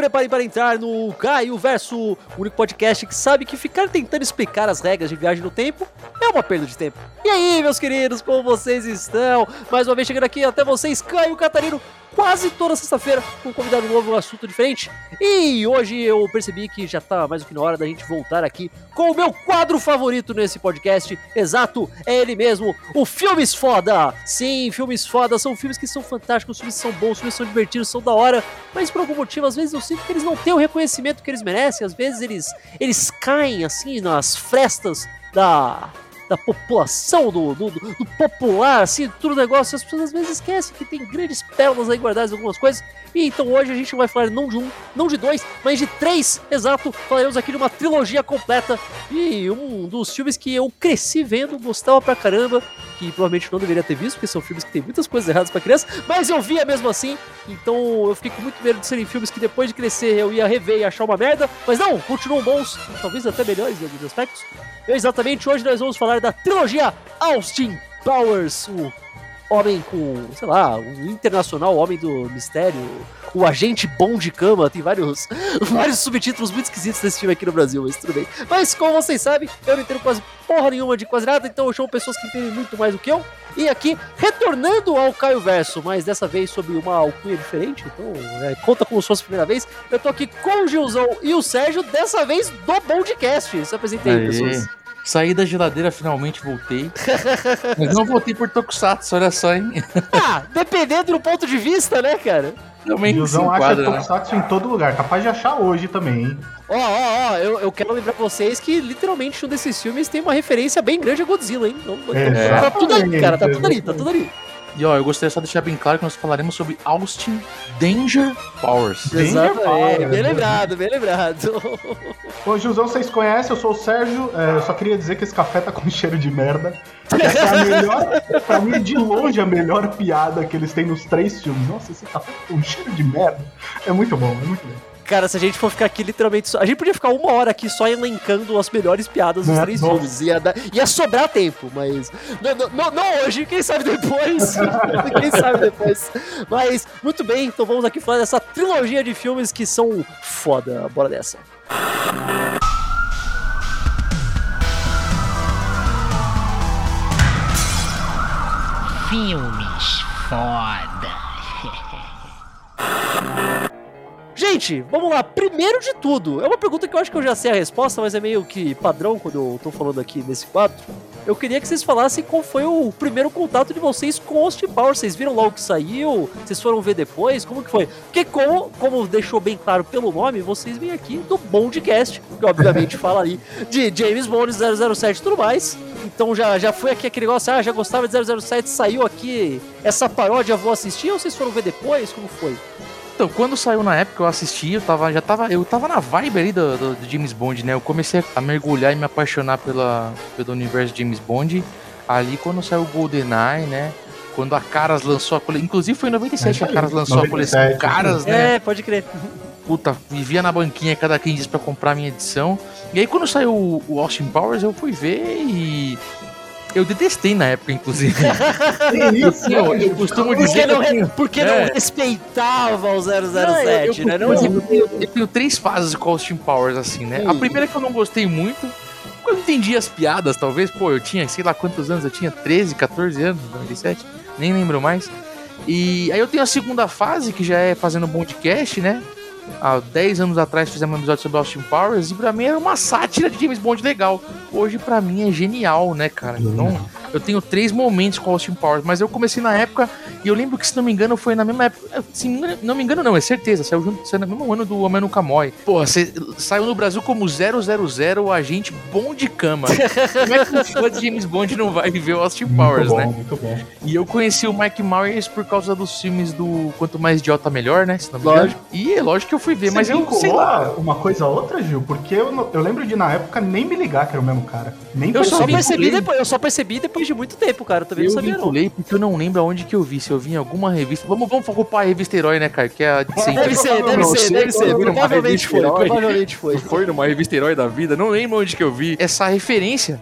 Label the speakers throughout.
Speaker 1: prepare para entrar no Caio Verso, o único podcast que sabe que ficar tentando explicar as regras de viagem no tempo uma perda de tempo. E aí, meus queridos, como vocês estão? Mais uma vez chegando aqui até vocês, Caio Catarino, quase toda sexta-feira com um convidado novo, um assunto diferente. E hoje eu percebi que já tá mais do que na hora da gente voltar aqui com o meu quadro favorito nesse podcast. Exato, é ele mesmo, o Filmes Foda. Sim, filmes foda são filmes que são fantásticos, filmes são bons, filmes são divertidos, são da hora, mas por algum motivo às vezes eu sinto que eles não têm o reconhecimento que eles merecem, às vezes eles eles caem assim nas frestas da da população, do, do, do, popular, assim, tudo negócio. As pessoas às vezes esquecem que tem grandes pérolas aí guardadas em algumas coisas. E então hoje a gente vai falar não de um, não de dois, mas de três, exato. Falaremos aqui de uma trilogia completa e um dos filmes que eu cresci vendo, gostava pra caramba, que provavelmente não deveria ter visto, porque são filmes que tem muitas coisas erradas pra criança, mas eu via mesmo assim. Então eu fiquei com muito medo de serem filmes que depois de crescer eu ia rever e achar uma merda. Mas não, continuam bons, talvez até melhores em alguns aspectos. Exatamente hoje nós vamos falar da trilogia Austin Powers, o homem com, sei lá, o internacional homem do mistério, o agente bom de cama, tem vários, vários subtítulos muito esquisitos desse filme aqui no Brasil, mas tudo bem. Mas como vocês sabem, eu não entendo quase porra nenhuma de quase nada, então eu chamo pessoas que entendem muito mais do que eu. E aqui, retornando ao Caio Verso, mas dessa vez sobre uma alcunha diferente, então é, conta como se fosse a primeira vez. Eu tô aqui com o Gilzão e o Sérgio, dessa vez do Bondcast. Se apresentei aí, pessoas.
Speaker 2: Saí da geladeira, finalmente voltei. Mas não voltei por Tokusatsu, olha só, hein?
Speaker 1: Ah, dependendo do ponto de vista, né, cara?
Speaker 3: Também Gilzão acha Tokusatsu em todo lugar, capaz de achar hoje também, hein?
Speaker 1: Ó, ó, ó, eu, quero lembrar pra vocês que literalmente um desses filmes tem uma referência bem grande a Godzilla, hein? Então, é, tá tudo ali, cara, tá tudo ali, tá tudo ali.
Speaker 2: E ó, eu gostaria só de deixar bem claro que nós falaremos sobre Austin Danger Powers.
Speaker 1: Exato, é, bem lembrado, bem lembrado.
Speaker 3: Ô, Gilzão, vocês conhecem, eu sou o Sérgio, é, eu só queria dizer que esse café tá com cheiro de merda. É a melhor, pra mim, de longe, a melhor piada que eles têm nos três filmes. Nossa, esse café tá com cheiro de merda. É muito bom, é muito bom.
Speaker 1: Cara, se a gente for ficar aqui literalmente. Só... A gente podia ficar uma hora aqui só elencando as melhores piadas dos é, três filmes. Ia, dar... ia sobrar tempo, mas. Não, não, não, hoje, quem sabe depois. quem sabe depois. Mas, muito bem, então vamos aqui falar dessa trilogia de filmes que são foda. Bora dessa. Filmes foda. Gente, vamos lá. Primeiro de tudo, é uma pergunta que eu acho que eu já sei a resposta, mas é meio que padrão quando eu tô falando aqui nesse quadro. Eu queria que vocês falassem qual foi o primeiro contato de vocês com Austin Powers. Vocês viram logo que saiu? Vocês foram ver depois? Como que foi? Porque como, como deixou bem claro pelo nome, vocês vêm aqui do Bondcast, que obviamente fala ali de James Bond 007 e tudo mais. Então já, já foi aqui aquele negócio, ah, já gostava de 007, saiu aqui essa paródia, vou assistir ou vocês foram ver depois? Como foi?
Speaker 2: Então, quando saiu na época, eu assisti, eu tava, já tava, eu tava na vibe ali do, do, do James Bond, né? Eu comecei a mergulhar e me apaixonar pela, pelo universo de James Bond ali quando saiu o GoldenEye, né? Quando a Caras lançou a coleção. Inclusive foi em 97 que a Caras lançou 97, a coleção Caras, né?
Speaker 1: É, pode crer.
Speaker 2: Puta, vivia na banquinha cada 15 dias pra comprar a minha edição. E aí quando saiu o Austin Powers, eu fui ver e eu detestei na época, inclusive.
Speaker 1: isso, eu, eu costumo dizer. Porque não, porque não é. respeitava o 007, não, eu, né? Não,
Speaker 2: eu, eu, eu, tenho três fases de Austin Powers, assim, né? A primeira que eu não gostei muito. Eu entendi as piadas, talvez. Pô, eu tinha, sei lá quantos anos, eu tinha 13, 14 anos, 97, nem lembro mais. E aí eu tenho a segunda fase, que já é fazendo um podcast, né? Há 10 anos atrás fizemos um episódio sobre Austin Powers e pra mim era uma sátira de James Bond legal. Hoje pra mim é genial, né, cara? Então, eu tenho três momentos com Austin Powers, mas eu comecei na época e eu lembro que, se não me engano, foi na mesma época. Se não me engano, não, é certeza. Saiu junto, saiu no mesmo ano do Homem no Camói. Pô, saiu no Brasil como 000 agente bom de cama. Como é que fã de James Bond não vai viver o Austin Powers,
Speaker 3: muito
Speaker 2: bom,
Speaker 3: né? Muito bom.
Speaker 2: E eu conheci o Mike Myers por causa dos filmes do Quanto Mais Idiota Melhor, né? Se não me engano. Lógico. E é lógico que eu fui ver, Você mas eu sei lá.
Speaker 3: Uma coisa ou outra, Gil, porque eu, eu lembro de na época nem me ligar que era o mesmo cara. Nem
Speaker 1: eu só percebi depois, eu só percebi depois de muito tempo, cara. Eu também
Speaker 2: eu
Speaker 1: não sabia
Speaker 2: vinculei não. porque eu não lembro aonde que eu vi. Se eu vi em alguma revista. Vamos, vamos ocupar a revista Herói, né, cara? Que é a
Speaker 1: de sempre. Deve ser, deve ser, deve ser. Provavelmente foi, provavelmente foi.
Speaker 2: Foi numa revista Herói da vida. Não lembro onde que eu vi essa referência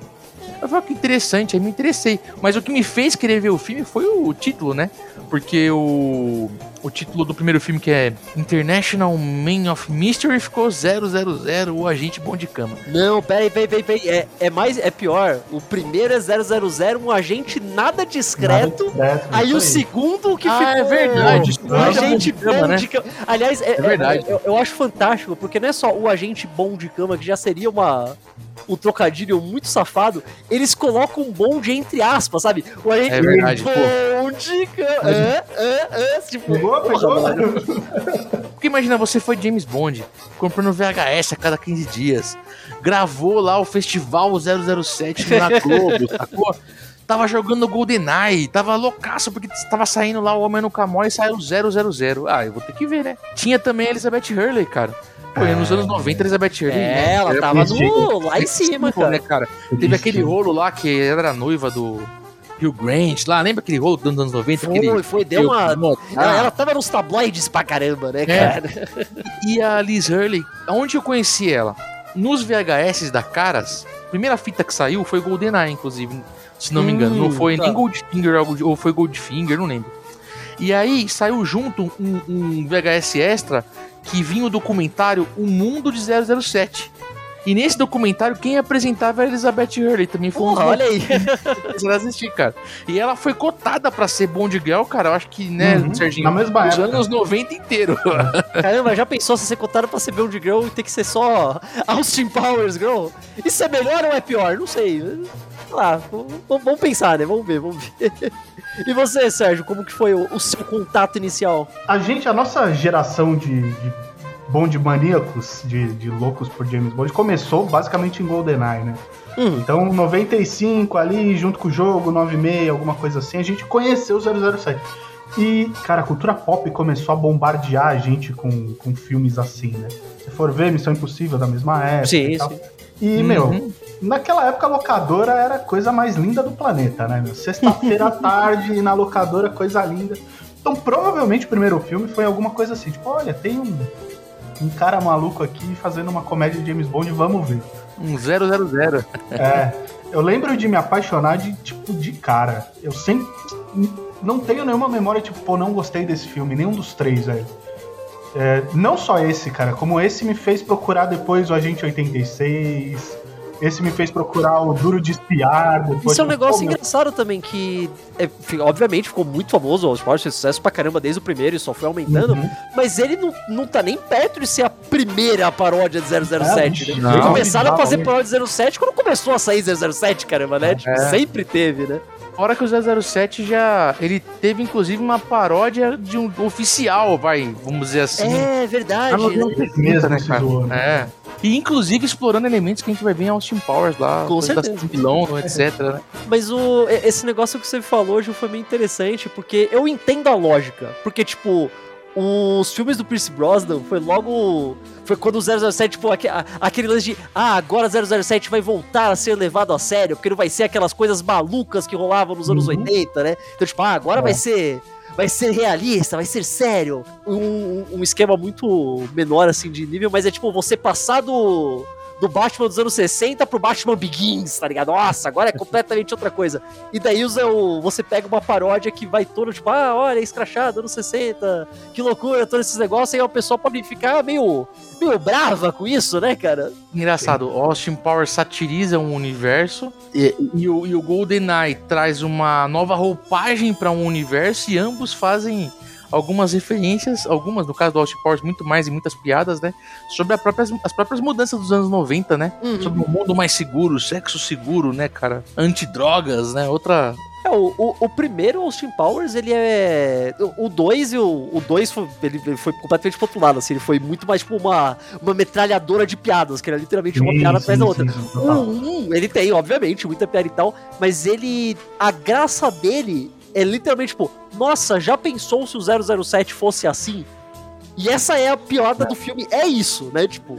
Speaker 2: Eu falei, ah, que interessante, aí me interessei. Mas o que me fez querer ver o filme foi o título, né? Porque o, o título do primeiro filme, que é International Man of Mystery, ficou 000, o agente bom de cama.
Speaker 1: Não, peraí, peraí, peraí, peraí. É, é, mais, é pior. O primeiro é 000, um agente nada discreto. Nada discreto aí o segundo que
Speaker 2: ah,
Speaker 1: ficou...
Speaker 2: é verdade.
Speaker 1: Um agente bom né? de cama. Aliás, é,
Speaker 2: é verdade.
Speaker 1: É, eu, eu acho fantástico, porque não é só o agente bom de cama, que já seria uma um trocadilho muito safado, eles colocam um bonde entre aspas, sabe?
Speaker 2: O agente é verdade,
Speaker 1: bonde, é, é, é, tipo, pegou,
Speaker 2: pegou. Porque imagina, você foi James Bond, comprando VHS a cada 15 dias, gravou lá o festival 007 na Globo, sacou? Tava jogando GoldenEye, tava loucaço, porque tava saindo lá o Homem no Camó e saiu 000. Ah, eu vou ter que ver, né? Tinha também a Elizabeth Hurley, cara. Pô, é. nos anos 90, Elizabeth Hurley.
Speaker 1: É, ela tava no, lá em cima, cara. Né, cara?
Speaker 2: Teve aquele rolo lá que era noiva do. Hugh Grant lá, lembra aquele rolo dos anos 90?
Speaker 1: Foi, aquele... foi, deu uma. Ela, ela tava nos tabloides pra caramba, né, é. cara?
Speaker 2: E a Liz Hurley, onde eu conheci ela? Nos VHS da Caras, a primeira fita que saiu foi GoldenEye, inclusive, se não me engano. Hum, não foi tá. nem Goldfinger ou foi Goldfinger, não lembro. E aí saiu junto um, um VHS extra que vinha o documentário O Mundo de 007. E nesse documentário, quem apresentava era Elizabeth Hurley, também foi
Speaker 1: Porra, um olha aí.
Speaker 2: Você assistir, cara. E ela foi cotada pra ser Bond Girl, cara. Eu acho que, né,
Speaker 3: uhum, Serginho? Na mesma
Speaker 2: época. anos 90 inteiro.
Speaker 1: Caramba, já pensou se ser cotada pra ser Bond Girl e ter que ser só Austin Powers Girl? Isso é melhor ou é pior? Não sei. Lá, vamos pensar, né? Vamos ver, vamos ver. E você, Sérgio, como que foi o, o seu contato inicial?
Speaker 3: A gente, a nossa geração de, de Bond maníacos, de, de loucos por James Bond, começou basicamente em GoldenEye, né? Hum. Então, 95 ali, junto com o jogo, 96, alguma coisa assim, a gente conheceu o 007. E, cara, a cultura pop começou a bombardear a gente com, com filmes assim, né? Se for ver Missão Impossível da mesma época. Sim, e, sim. e uhum. meu, naquela época a locadora era a coisa mais linda do planeta, né? Sexta-feira à tarde na locadora, coisa linda. Então, provavelmente o primeiro filme foi alguma coisa assim, tipo, olha, tem um, um cara maluco aqui fazendo uma comédia de James Bond, vamos ver.
Speaker 2: Um 000.
Speaker 3: É. Eu lembro de me apaixonar de, tipo, de cara. Eu sempre. Não tenho nenhuma memória, tipo, pô, não gostei desse filme, nenhum dos três, velho. É, não só esse, cara, como esse me fez procurar depois o Agente 86, esse me fez procurar o Duro de Espiar.
Speaker 1: Isso é um negócio engraçado também, que é, obviamente ficou muito famoso, o Sport fez sucesso pra caramba desde o primeiro e só foi aumentando, uhum. mas ele não, não tá nem perto de ser a primeira paródia de 007, é, né? Não, Começaram não, a fazer paródia de 07 quando começou a sair 007, caramba, né? Tipo, é. sempre teve, né?
Speaker 2: Fora que o 007 já. Ele teve inclusive uma paródia de um oficial, vai, vamos dizer assim.
Speaker 1: É verdade. Ah,
Speaker 2: né? Mesmo, né, cara? É. E inclusive explorando elementos que a gente vai ver em Austin Powers lá,
Speaker 1: com certeza,
Speaker 2: vilão, etc. Né?
Speaker 1: Mas o esse negócio que você falou hoje foi meio interessante, porque eu entendo a lógica, porque tipo, os filmes do Pierce Brosnan foi logo. Foi quando o 007, tipo, aquele lance de. Ah, agora 007 vai voltar a ser levado a sério, porque não vai ser aquelas coisas malucas que rolavam nos anos uhum. 80, né? Então, tipo, ah, agora é. vai ser vai ser realista, vai ser sério. Um, um esquema muito menor, assim, de nível, mas é tipo você passar do do Batman dos anos 60 pro Batman Begins, tá ligado? Nossa, agora é completamente outra coisa. E daí usa o, você pega uma paródia que vai todo tipo, ah, olha, escrachado, anos 60, que loucura, todos esses negócios, e aí o pessoal pode ficar meio, meio brava com isso, né, cara?
Speaker 2: Engraçado, Austin Powers satiriza um universo e, e, o, e o GoldenEye traz uma nova roupagem para um universo e ambos fazem algumas referências, algumas, no caso do Austin Powers, muito mais e muitas piadas, né? Sobre próprias, as próprias mudanças dos anos 90, né? Uhum. Sobre um mundo mais seguro, sexo seguro, né, cara? Antidrogas, né? Outra,
Speaker 1: é, o, o, o, primeiro Austin Powers, ele é. O 2 e o 2 foi, ele, ele, foi completamente pro outro lado, assim, ele foi muito mais tipo uma, uma metralhadora de piadas, que era literalmente uma sim, piada atrás da outra. Sim, o 1, um, ele tem, obviamente, muita piada e tal, mas ele. A graça dele é literalmente tipo, nossa, já pensou se o 007 fosse assim? E essa é a piada é. do filme, é isso, né? Tipo,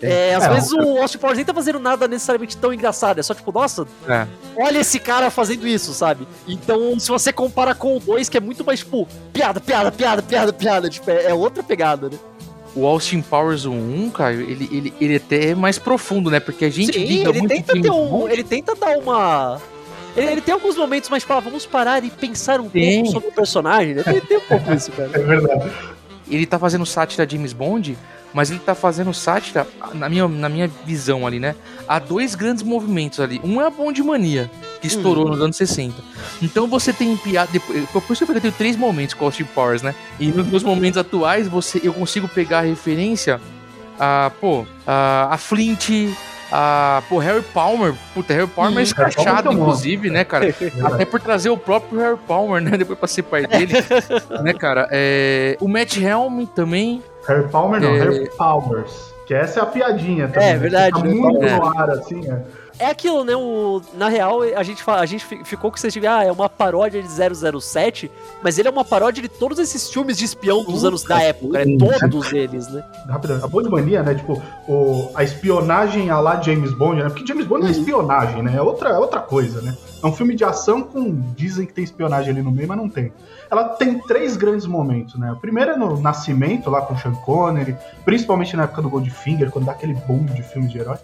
Speaker 1: é, às é, vezes o Austin Powers nem tá fazendo nada necessariamente tão engraçado, é só tipo, nossa, é. olha esse cara fazendo isso, sabe? Então, se você compara com o 2, que é muito mais, tipo, piada, piada, piada, piada, piada, tipo, é, é outra pegada, né?
Speaker 2: o Austin Powers 1, cara, ele, ele, ele até é mais profundo, né? Porque a gente
Speaker 1: Sim, ele tenta ter um. Ele tenta dar uma. Ele, ele tem alguns momentos mais, tipo, ah, vamos parar e pensar um
Speaker 2: Tem.
Speaker 1: pouco sobre o personagem, né? Tem, tem um pouco isso, cara.
Speaker 3: É verdade.
Speaker 2: ele tá fazendo sátira James Bond, mas ele tá fazendo sátira, na minha, na minha visão ali, né? Há dois grandes movimentos ali. Um é a Bond Mania, que estourou nos anos 60. Então você tem piada. depois- Por isso que eu tenho três momentos com Austin Powers, né? E nos meus momentos atuais, você, eu consigo pegar a referência a, pô, a, a Flint. A, pô, Harry Palmer, puta, Harry Palmer é escrachado,
Speaker 3: é bom.
Speaker 2: inclusive, né, cara? Até por trazer o próprio Harry Palmer, né? Depois pra ser pai dele, né, cara? É, o Matt Helm também.
Speaker 3: Harry Palmer não,
Speaker 2: É.
Speaker 3: Harry Powers. Que essa é a piadinha também.
Speaker 1: É, verdade, né?
Speaker 3: muito
Speaker 2: É.
Speaker 3: no ar, assim. É.
Speaker 1: É aquilo, né? O, na real, a gente, fa- a gente fi- ficou com você ah, é uma paródia de 007, mas ele é uma paródia de todos esses filmes de espião dos anos da época, né? Todos eles, né?
Speaker 3: Rapidão, a Bond Mania, né? Tipo, o, a espionagem a lá James Bond, né? Porque James Bond é
Speaker 1: Uhum.
Speaker 3: espionagem, né? É outra, é outra coisa, né? É um filme de ação com. Dizem que tem espionagem ali no meio, mas não tem. Ela tem três grandes momentos, né? O primeiro é no Nascimento, lá com o Sean Connery, principalmente na época do Goldfinger, quando dá aquele boom de filme de herói.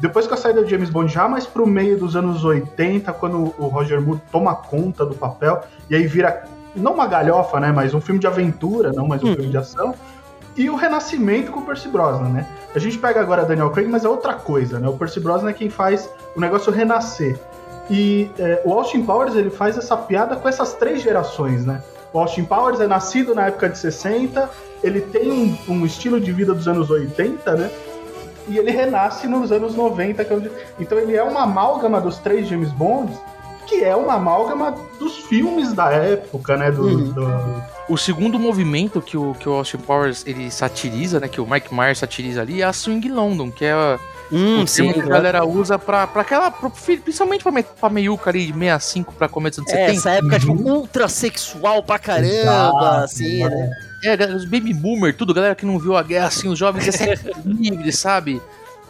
Speaker 3: Depois com a saída do James Bond, já mais pro meio dos anos 80, quando o Roger Moore toma conta do papel, e aí vira, não uma galhofa, né? Mas um filme de aventura, não mais um
Speaker 1: Uhum.
Speaker 3: filme de ação. E o Renascimento com o Percy Brosnan, né? A gente pega agora Daniel Craig, mas é outra coisa, né? O Percy Brosnan é quem faz o negócio renascer. E é, o Austin Powers, ele faz essa piada com essas três gerações, né? O Austin Powers é nascido na época de 60, ele tem um, um estilo de vida dos anos 80, né? E ele renasce nos anos 90. que é onde- Então ele é uma amálgama dos três James Bonds, que é uma amálgama dos filmes da época, né? Do,
Speaker 1: Uhum.
Speaker 3: do-
Speaker 2: O segundo movimento que o, que o Austin Powers ele satiriza, né? Que o Mike Myers satiriza ali, é a Swing London, que é a,
Speaker 1: Hum,
Speaker 2: o termo que a galera usa pra, pra aquela. pro- principalmente pra, me- pra meiuca ali de 65 pra começo anos
Speaker 1: É,
Speaker 2: 70.
Speaker 1: essa época, tipo, ultra sexual pra caramba,
Speaker 3: Exato,
Speaker 1: assim, né?
Speaker 2: É, os baby boomer, tudo, galera que não viu a guerra, assim, os jovens é sempre livre, sabe?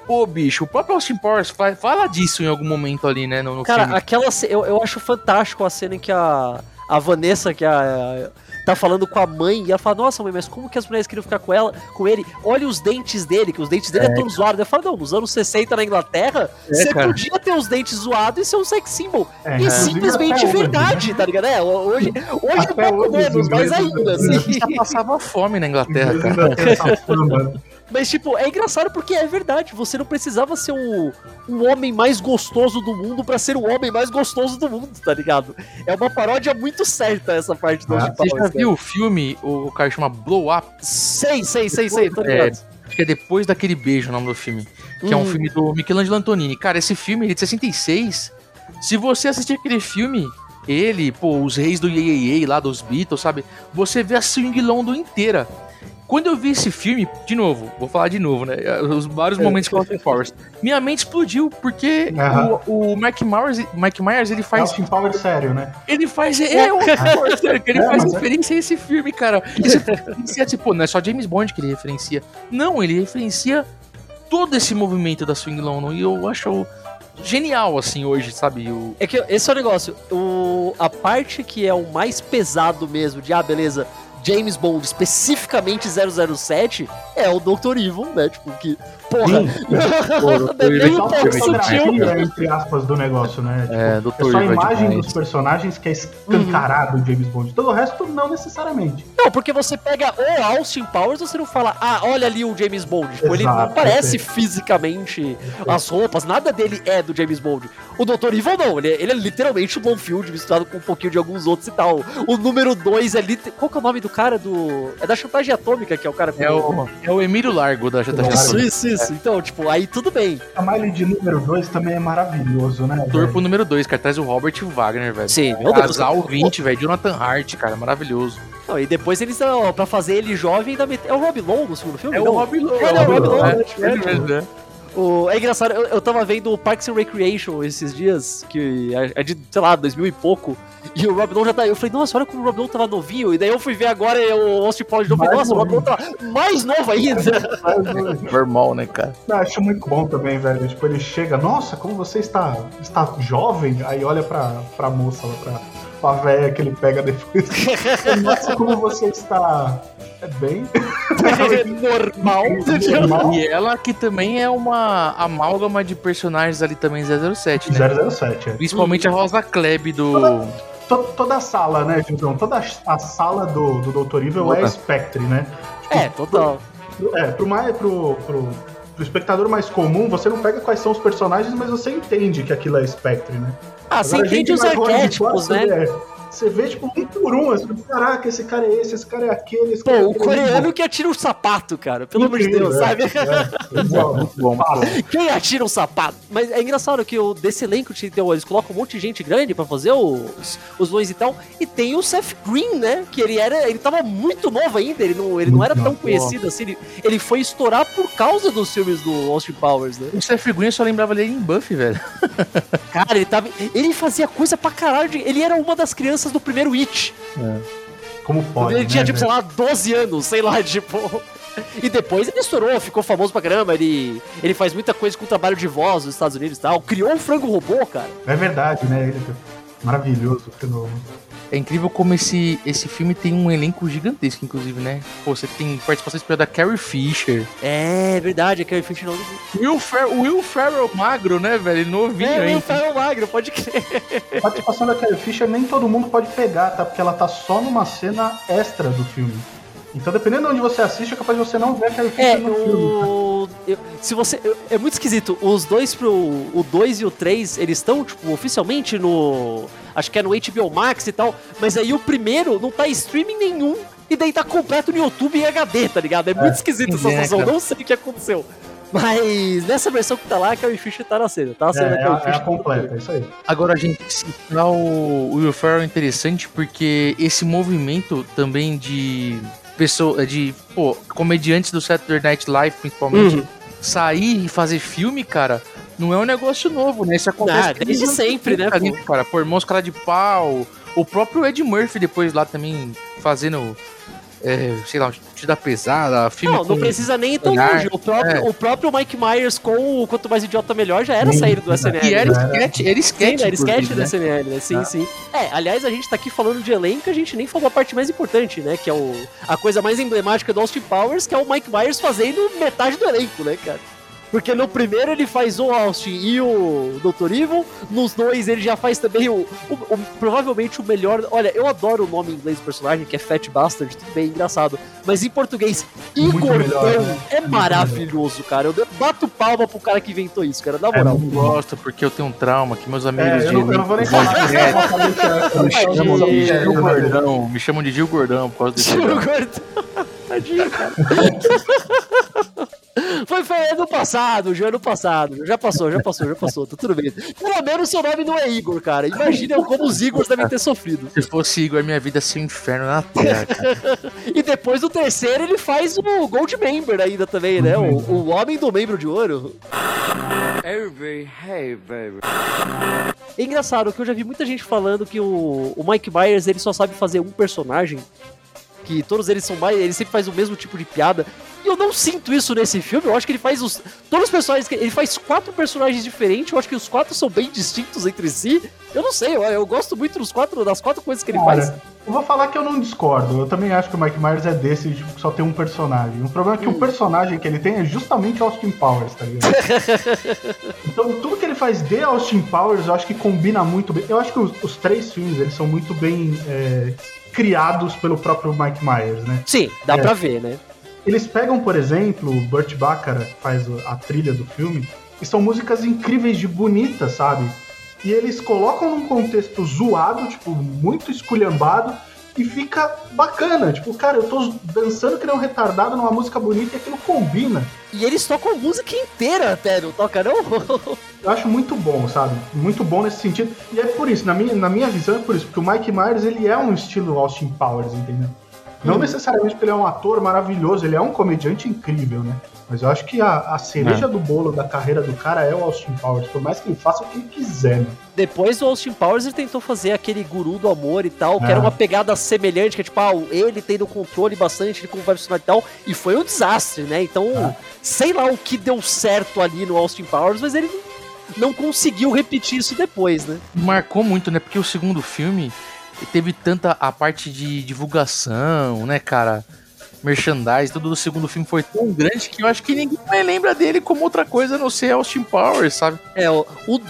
Speaker 2: Pô, bicho, o próprio Austin Powers fa- fala disso em algum momento ali, né? No, no
Speaker 1: Cara,
Speaker 2: filme.
Speaker 1: aquela eu, eu acho fantástico a cena em que a, a Vanessa, que é a, tá falando com a mãe, e ela fala, nossa mãe, mas como que as mulheres queriam ficar com ela, com ele? Olha os dentes dele, que os dentes dele é, todos zoados. Eu falo, não, nos anos 60 na Inglaterra, você
Speaker 2: cara.
Speaker 1: podia ter os dentes zoados e ser um sex symbol.
Speaker 3: é,
Speaker 1: E simplesmente
Speaker 3: hoje,
Speaker 1: verdade, tá ligado? É, hoje, hoje um
Speaker 3: Até
Speaker 1: pouco
Speaker 3: hoje,
Speaker 1: menos,
Speaker 3: os
Speaker 1: mas ainda, assim.
Speaker 2: Já passava fome na Inglaterra, cara.
Speaker 1: Mas, tipo, é engraçado porque é verdade. Você não precisava ser o, o homem mais gostoso do mundo pra ser o homem mais gostoso do mundo, tá ligado? É uma paródia muito certa essa parte do
Speaker 3: Ah,
Speaker 2: Você já viu o filme, o, cara chama Blow Up?
Speaker 1: Sei, sei, sei, sei, tô
Speaker 2: É,
Speaker 1: ligado.
Speaker 2: Acho que é depois daquele beijo o nome do filme. Que é um
Speaker 1: Hum.
Speaker 2: filme do Michelangelo Antonini. Cara, esse filme ele é de 66. Se você assistir aquele filme, ele, pô, os reis do Yeyeyey lá dos Beatles, sabe? Você vê a Swing London inteira. Quando eu vi esse filme, de novo, vou falar de novo, né? Os vários momentos com o Powers. Minha mente explodiu, porque o, o Mike Myers, Mike Myers, ele
Speaker 3: É
Speaker 2: faz.
Speaker 3: Austin Powers sério, né?
Speaker 2: Ele faz. É, um sério, que ele
Speaker 3: É,
Speaker 2: faz
Speaker 3: é-
Speaker 2: referência a esse filme, cara. Esse referencia, tipo, não é só James Bond que ele referencia. Não, ele referencia todo esse movimento da Swing London. E eu acho genial, assim, hoje, sabe? O,
Speaker 1: É que esse é o negócio. O, a parte que é o mais pesado mesmo, de ah, beleza, James Bond, especificamente 007, é o Dr. Evil, né? Tipo, que. Porra, é meio
Speaker 2: é
Speaker 1: um pouco sutil.
Speaker 3: fotografia, entre aspas, do negócio, né? Tipo,
Speaker 2: É,
Speaker 3: é,
Speaker 2: Dr.
Speaker 3: só a
Speaker 2: é
Speaker 3: imagem
Speaker 2: demais.
Speaker 3: dos personagens que é escancarado o James Bond. Todo o resto, não necessariamente.
Speaker 1: Não, porque você pega o Austin Powers, você não fala, ah, olha ali o James Bond. Tipo, ele não
Speaker 3: Exato,
Speaker 1: parece
Speaker 3: perfeito.
Speaker 1: fisicamente as roupas, nada dele é do James Bond. O Dr. Evil não, ele, é- ele é literalmente o Blomfield misturado com um pouquinho de alguns outros e tal. O número 2 é lit... Qual que é o nome do cara do. É da chantagem atômica, que é o cara com
Speaker 2: é, o, é o Emílio Largo da JJ.
Speaker 1: Isso, isso, isso. Então, tipo, aí tudo bem.
Speaker 3: A Miley de número 2 também é maravilhoso, né?
Speaker 2: Ator
Speaker 3: velho?
Speaker 2: pro número 2, cara. Traz o Robert Wagner, velho.
Speaker 1: Sim, meu Deus.
Speaker 2: Casal 20, velho. Jonathan Hart, cara. Maravilhoso.
Speaker 1: Não, e depois eles, ó, pra fazer ele jovem, ainda met... É o Rob Lowe no segundo filme?
Speaker 2: É o
Speaker 1: Não.
Speaker 2: Rob Lowe.
Speaker 1: É, é o Rob Lowe,
Speaker 2: É,
Speaker 1: né?
Speaker 2: ele mesmo, né?
Speaker 1: O- é engraçado, eu, eu tava vendo o Parks and Recreation esses dias, que é, é de, sei lá, 2000 e pouco, e o Rob Lowe já tá. Eu falei, nossa, olha como o Rob Lowe tava novinho, e daí eu fui ver agora o Austin Powers de novo, e falei,
Speaker 3: Mais
Speaker 1: nossa, o Rob Lowe tá mais novo ainda.
Speaker 2: Normal, né, cara?
Speaker 3: Eu acho muito bom também, velho. Tipo, ele chega, nossa, como você está, está jovem, aí olha pra, pra moça lá, pra, pra véia que ele pega depois. nossa, como você está é bem.
Speaker 1: normal.
Speaker 3: normal.
Speaker 2: E ela que também é uma amálgama de personagens ali também 007, né?
Speaker 3: 007, é.
Speaker 2: Principalmente a Rosa Klebb do.
Speaker 3: To- Toda a sala, né, Gilson? Toda a sala do, do Dr. Evil é
Speaker 2: Toda.
Speaker 3: Spectre, né?
Speaker 1: É, total.
Speaker 3: É, pro, mais, pro, pro, pro espectador mais comum, você não pega quais são os personagens, mas você entende que aquilo é Spectre, né?
Speaker 1: Ah, você
Speaker 3: Agora,
Speaker 1: entende os arquétipos, né?
Speaker 3: Você vê, tipo, um por um, assim, caraca, esse cara é esse, esse cara é aquele, esse
Speaker 1: Pô,
Speaker 3: cara é
Speaker 1: o
Speaker 3: aquele.
Speaker 1: coreano que atira um sapato, cara. Pelo amor de Deus,
Speaker 3: é,
Speaker 1: sabe?
Speaker 3: é,
Speaker 2: bom, muito bom.
Speaker 1: Quem atira um sapato? Mas é engraçado que o, desse elenco tem, eles colocam um monte de gente grande pra fazer os, os vilões e tal. E tem o Seth Green, né? Que ele era. Ele tava muito novo ainda, ele não, ele não era tão conhecido assim. Ele, ele foi estourar por causa dos filmes do Austin Powers, né?
Speaker 2: O Seth Green eu só lembrava dele em Buffy, velho.
Speaker 1: Cara, ele tava. Ele fazia coisa pra caralho. de- ele era uma das crianças do primeiro It.
Speaker 3: Como pode,
Speaker 1: ele tinha,
Speaker 3: né,
Speaker 1: tipo, sei lá, 12 anos, sei lá, tipo. E depois ele estourou, ficou famoso pra caramba. Ele, ele faz muita coisa com o trabalho de voz nos Estados Unidos e tal. Criou um frango robô, cara.
Speaker 3: É verdade, né? É maravilhoso o fenômeno.
Speaker 2: É incrível como esse, esse filme tem um elenco gigantesco, inclusive, né? Pô, você tem participação especial da Carrie Fisher.
Speaker 1: É verdade, é Carrie Fisher não.
Speaker 2: Will, Fer Will Ferrell magro, né, velho? Novinho
Speaker 1: É, o
Speaker 2: ainda.
Speaker 1: Rafael Magro, pode crer.
Speaker 3: A participação da Carrie Fisher nem todo mundo pode pegar, tá? Porque ela tá só numa cena extra do filme. Então, dependendo de onde você assiste, é capaz de você não ver a Carrie Fisher
Speaker 1: É,
Speaker 3: no filme.
Speaker 1: Eu- se você. eu- É muito esquisito. Os dois pro. O 2 e o 3, eles estão, tipo, oficialmente no. Acho que é no HBO Max e tal. Mas aí o primeiro não tá em streaming nenhum. E daí tá completo no YouTube em HD, tá ligado? É muito esquisito essa
Speaker 2: é,
Speaker 1: situação.
Speaker 2: cara.
Speaker 1: Não sei o que aconteceu. Mas nessa versão que tá lá, a Carrie Fisher tá na cena. Tá na
Speaker 3: É,
Speaker 1: cena da
Speaker 3: é, a, é a
Speaker 1: Fisher.
Speaker 3: completa, é isso aí.
Speaker 2: Agora, gente, citar o Will Ferrell é interessante porque esse movimento também de pessoa, de, pô, comediantes do Saturday Night Live, principalmente,
Speaker 1: Uhum.
Speaker 2: sair e fazer filme, cara, não é um negócio novo, né? Isso acontece
Speaker 1: Ah, desde sempre, né,
Speaker 2: ali,
Speaker 1: pô?
Speaker 2: cara, pô, Irmãos Cara de Pau, o próprio Ed Murphy depois lá também fazendo, é, sei lá, te da pesada, filme
Speaker 1: Não, não precisa nem ir tão longe. O próprio,
Speaker 2: é.
Speaker 1: o próprio Mike Myers com o Quanto Mais Idiota Melhor já era saído do SNL.
Speaker 2: E era
Speaker 1: né?
Speaker 2: sketch, era
Speaker 1: Sim,
Speaker 2: sketch,
Speaker 1: era sketch do
Speaker 2: né?
Speaker 1: SNL, né? Sim,
Speaker 3: Ah.
Speaker 1: sim. É, aliás, a gente tá aqui falando de elenco, a gente nem falou a parte mais importante, né? Que é o, a coisa mais emblemática do Austin Powers, que é o Mike Myers fazendo metade do elenco, né, cara? Porque no primeiro ele faz o Austin e o Dr. Evil, nos dois ele já faz também o, o- o- provavelmente o melhor. Olha, eu adoro o nome em inglês do personagem, que é Fat Bastard, tudo bem, engraçado. Mas em português, Igor
Speaker 3: melhor, né?
Speaker 1: é
Speaker 3: Muito
Speaker 1: maravilhoso, cara. Eu bato palma pro cara que inventou isso, cara, na
Speaker 3: É
Speaker 1: moral.
Speaker 2: Eu não gosto porque eu tenho um trauma que meus amigos
Speaker 3: É, eu, não, eu não vou nem falar é
Speaker 2: me chamam de
Speaker 3: É,
Speaker 2: Gil
Speaker 3: é,
Speaker 2: Gordão, me chamam de Gil Gordão por causa desse programa.
Speaker 1: Gordão. Tadinho, cara. Foi, foi ano passado, já ano passado. Já passou, já passou, já passou. Tá tudo bem. Pelo menos seu nome não é Igor, cara. Imagina como os Igors devem ter sofrido.
Speaker 2: Se fosse Igor, minha vida seria um inferno na terra, cara.
Speaker 1: E depois do terceiro, ele faz o Gold Member ainda também, né? O, o Homem do Membro de Ouro.
Speaker 4: Hey baby.
Speaker 1: É engraçado que eu já vi muita gente falando que o, o Mike Myers ele só sabe fazer um personagem. Que todos eles são mais. Ele sempre faz o mesmo tipo de piada. Eu não sinto isso nesse filme. Eu acho que ele faz os. Todos os personagens. Ele faz quatro personagens diferentes. Eu acho que os quatro são bem distintos entre si. Eu não sei, eu, eu gosto muito dos quatro, das quatro coisas que ele faz.
Speaker 3: Eu vou falar que eu não discordo. Eu também acho que o Mike Myers é desse, tipo, que só tem um personagem. O problema é que o personagem que ele tem é justamente Austin Powers, tá ligado? então tudo que ele faz de Austin Powers eu acho que combina muito bem. Eu acho que os, os três filmes eles são muito bem é, criados pelo próprio Mike Myers, né?
Speaker 1: Sim, dá
Speaker 3: É.
Speaker 1: pra ver, né?
Speaker 3: Eles pegam, por exemplo, o Burt Bacharach, que faz a trilha do filme, e são músicas incríveis de bonitas, sabe? E eles colocam num contexto zoado, tipo, muito esculhambado, e fica bacana. Tipo, cara, eu tô dançando que nem um retardado numa música bonita e aquilo combina.
Speaker 1: E eles tocam música inteira até, não toca não?
Speaker 3: Eu acho muito bom, sabe? Muito bom nesse sentido. E é por isso, na minha, na minha visão é por isso, porque o Mike Myers, ele é um estilo Austin Powers, entendeu? Não necessariamente porque ele é um ator maravilhoso, ele é um comediante incrível, né? Mas eu acho que a, a cereja do bolo da carreira do cara é o Austin Powers, por mais que ele faça o que ele quiser, né?
Speaker 1: Depois o Austin Powers ele tentou fazer aquele guru do amor e tal, que
Speaker 3: É.
Speaker 1: era uma pegada semelhante, que é tipo, ah, ele tem no controle bastante de como vai funcionar e tal, e foi um desastre, né? Então,
Speaker 3: É.
Speaker 1: sei lá o que deu certo ali no Austin Powers, mas ele não, não conseguiu repetir isso depois, né?
Speaker 2: Marcou muito, né? Porque o segundo filme teve tanta a parte de divulgação, né, cara? Merchandise, tudo do segundo filme foi tão grande que eu acho que ninguém mais lembra dele como outra coisa a não ser Austin Powers, sabe?
Speaker 1: É, o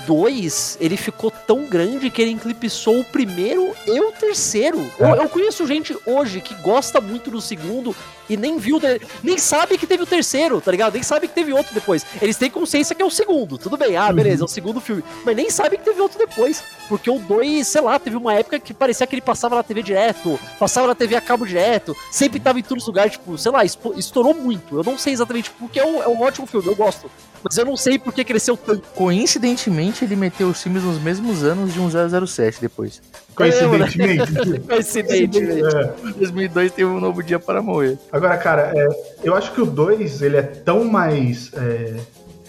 Speaker 1: 2, ele ficou tão grande que ele eclipsou o primeiro e o terceiro. Eu,
Speaker 3: É.
Speaker 1: eu conheço gente hoje que gosta muito do segundo e nem viu, nem sabe que teve o terceiro, tá ligado? Nem sabe que teve outro depois. Eles têm consciência que é o segundo, tudo bem, ah, beleza, é o segundo filme. Mas nem sabe que teve outro depois. Porque o 2, sei lá, teve uma época que parecia que ele passava na TV direto, passava na TV a cabo direto, sempre tava em todos os lugares, tipo, sei lá, estourou muito. Eu não sei exatamente porque é um, é um ótimo filme, eu gosto. Mas eu não sei porque cresceu tanto.
Speaker 2: Coincidentemente, ele meteu os filmes nos mesmos anos de um 007 depois.
Speaker 3: Coincidentemente.
Speaker 1: Coincidentemente.
Speaker 3: É.
Speaker 2: Em 2002 teve um novo dia para morrer.
Speaker 3: Agora, cara, é, eu acho que o 2 ele é tão mais é,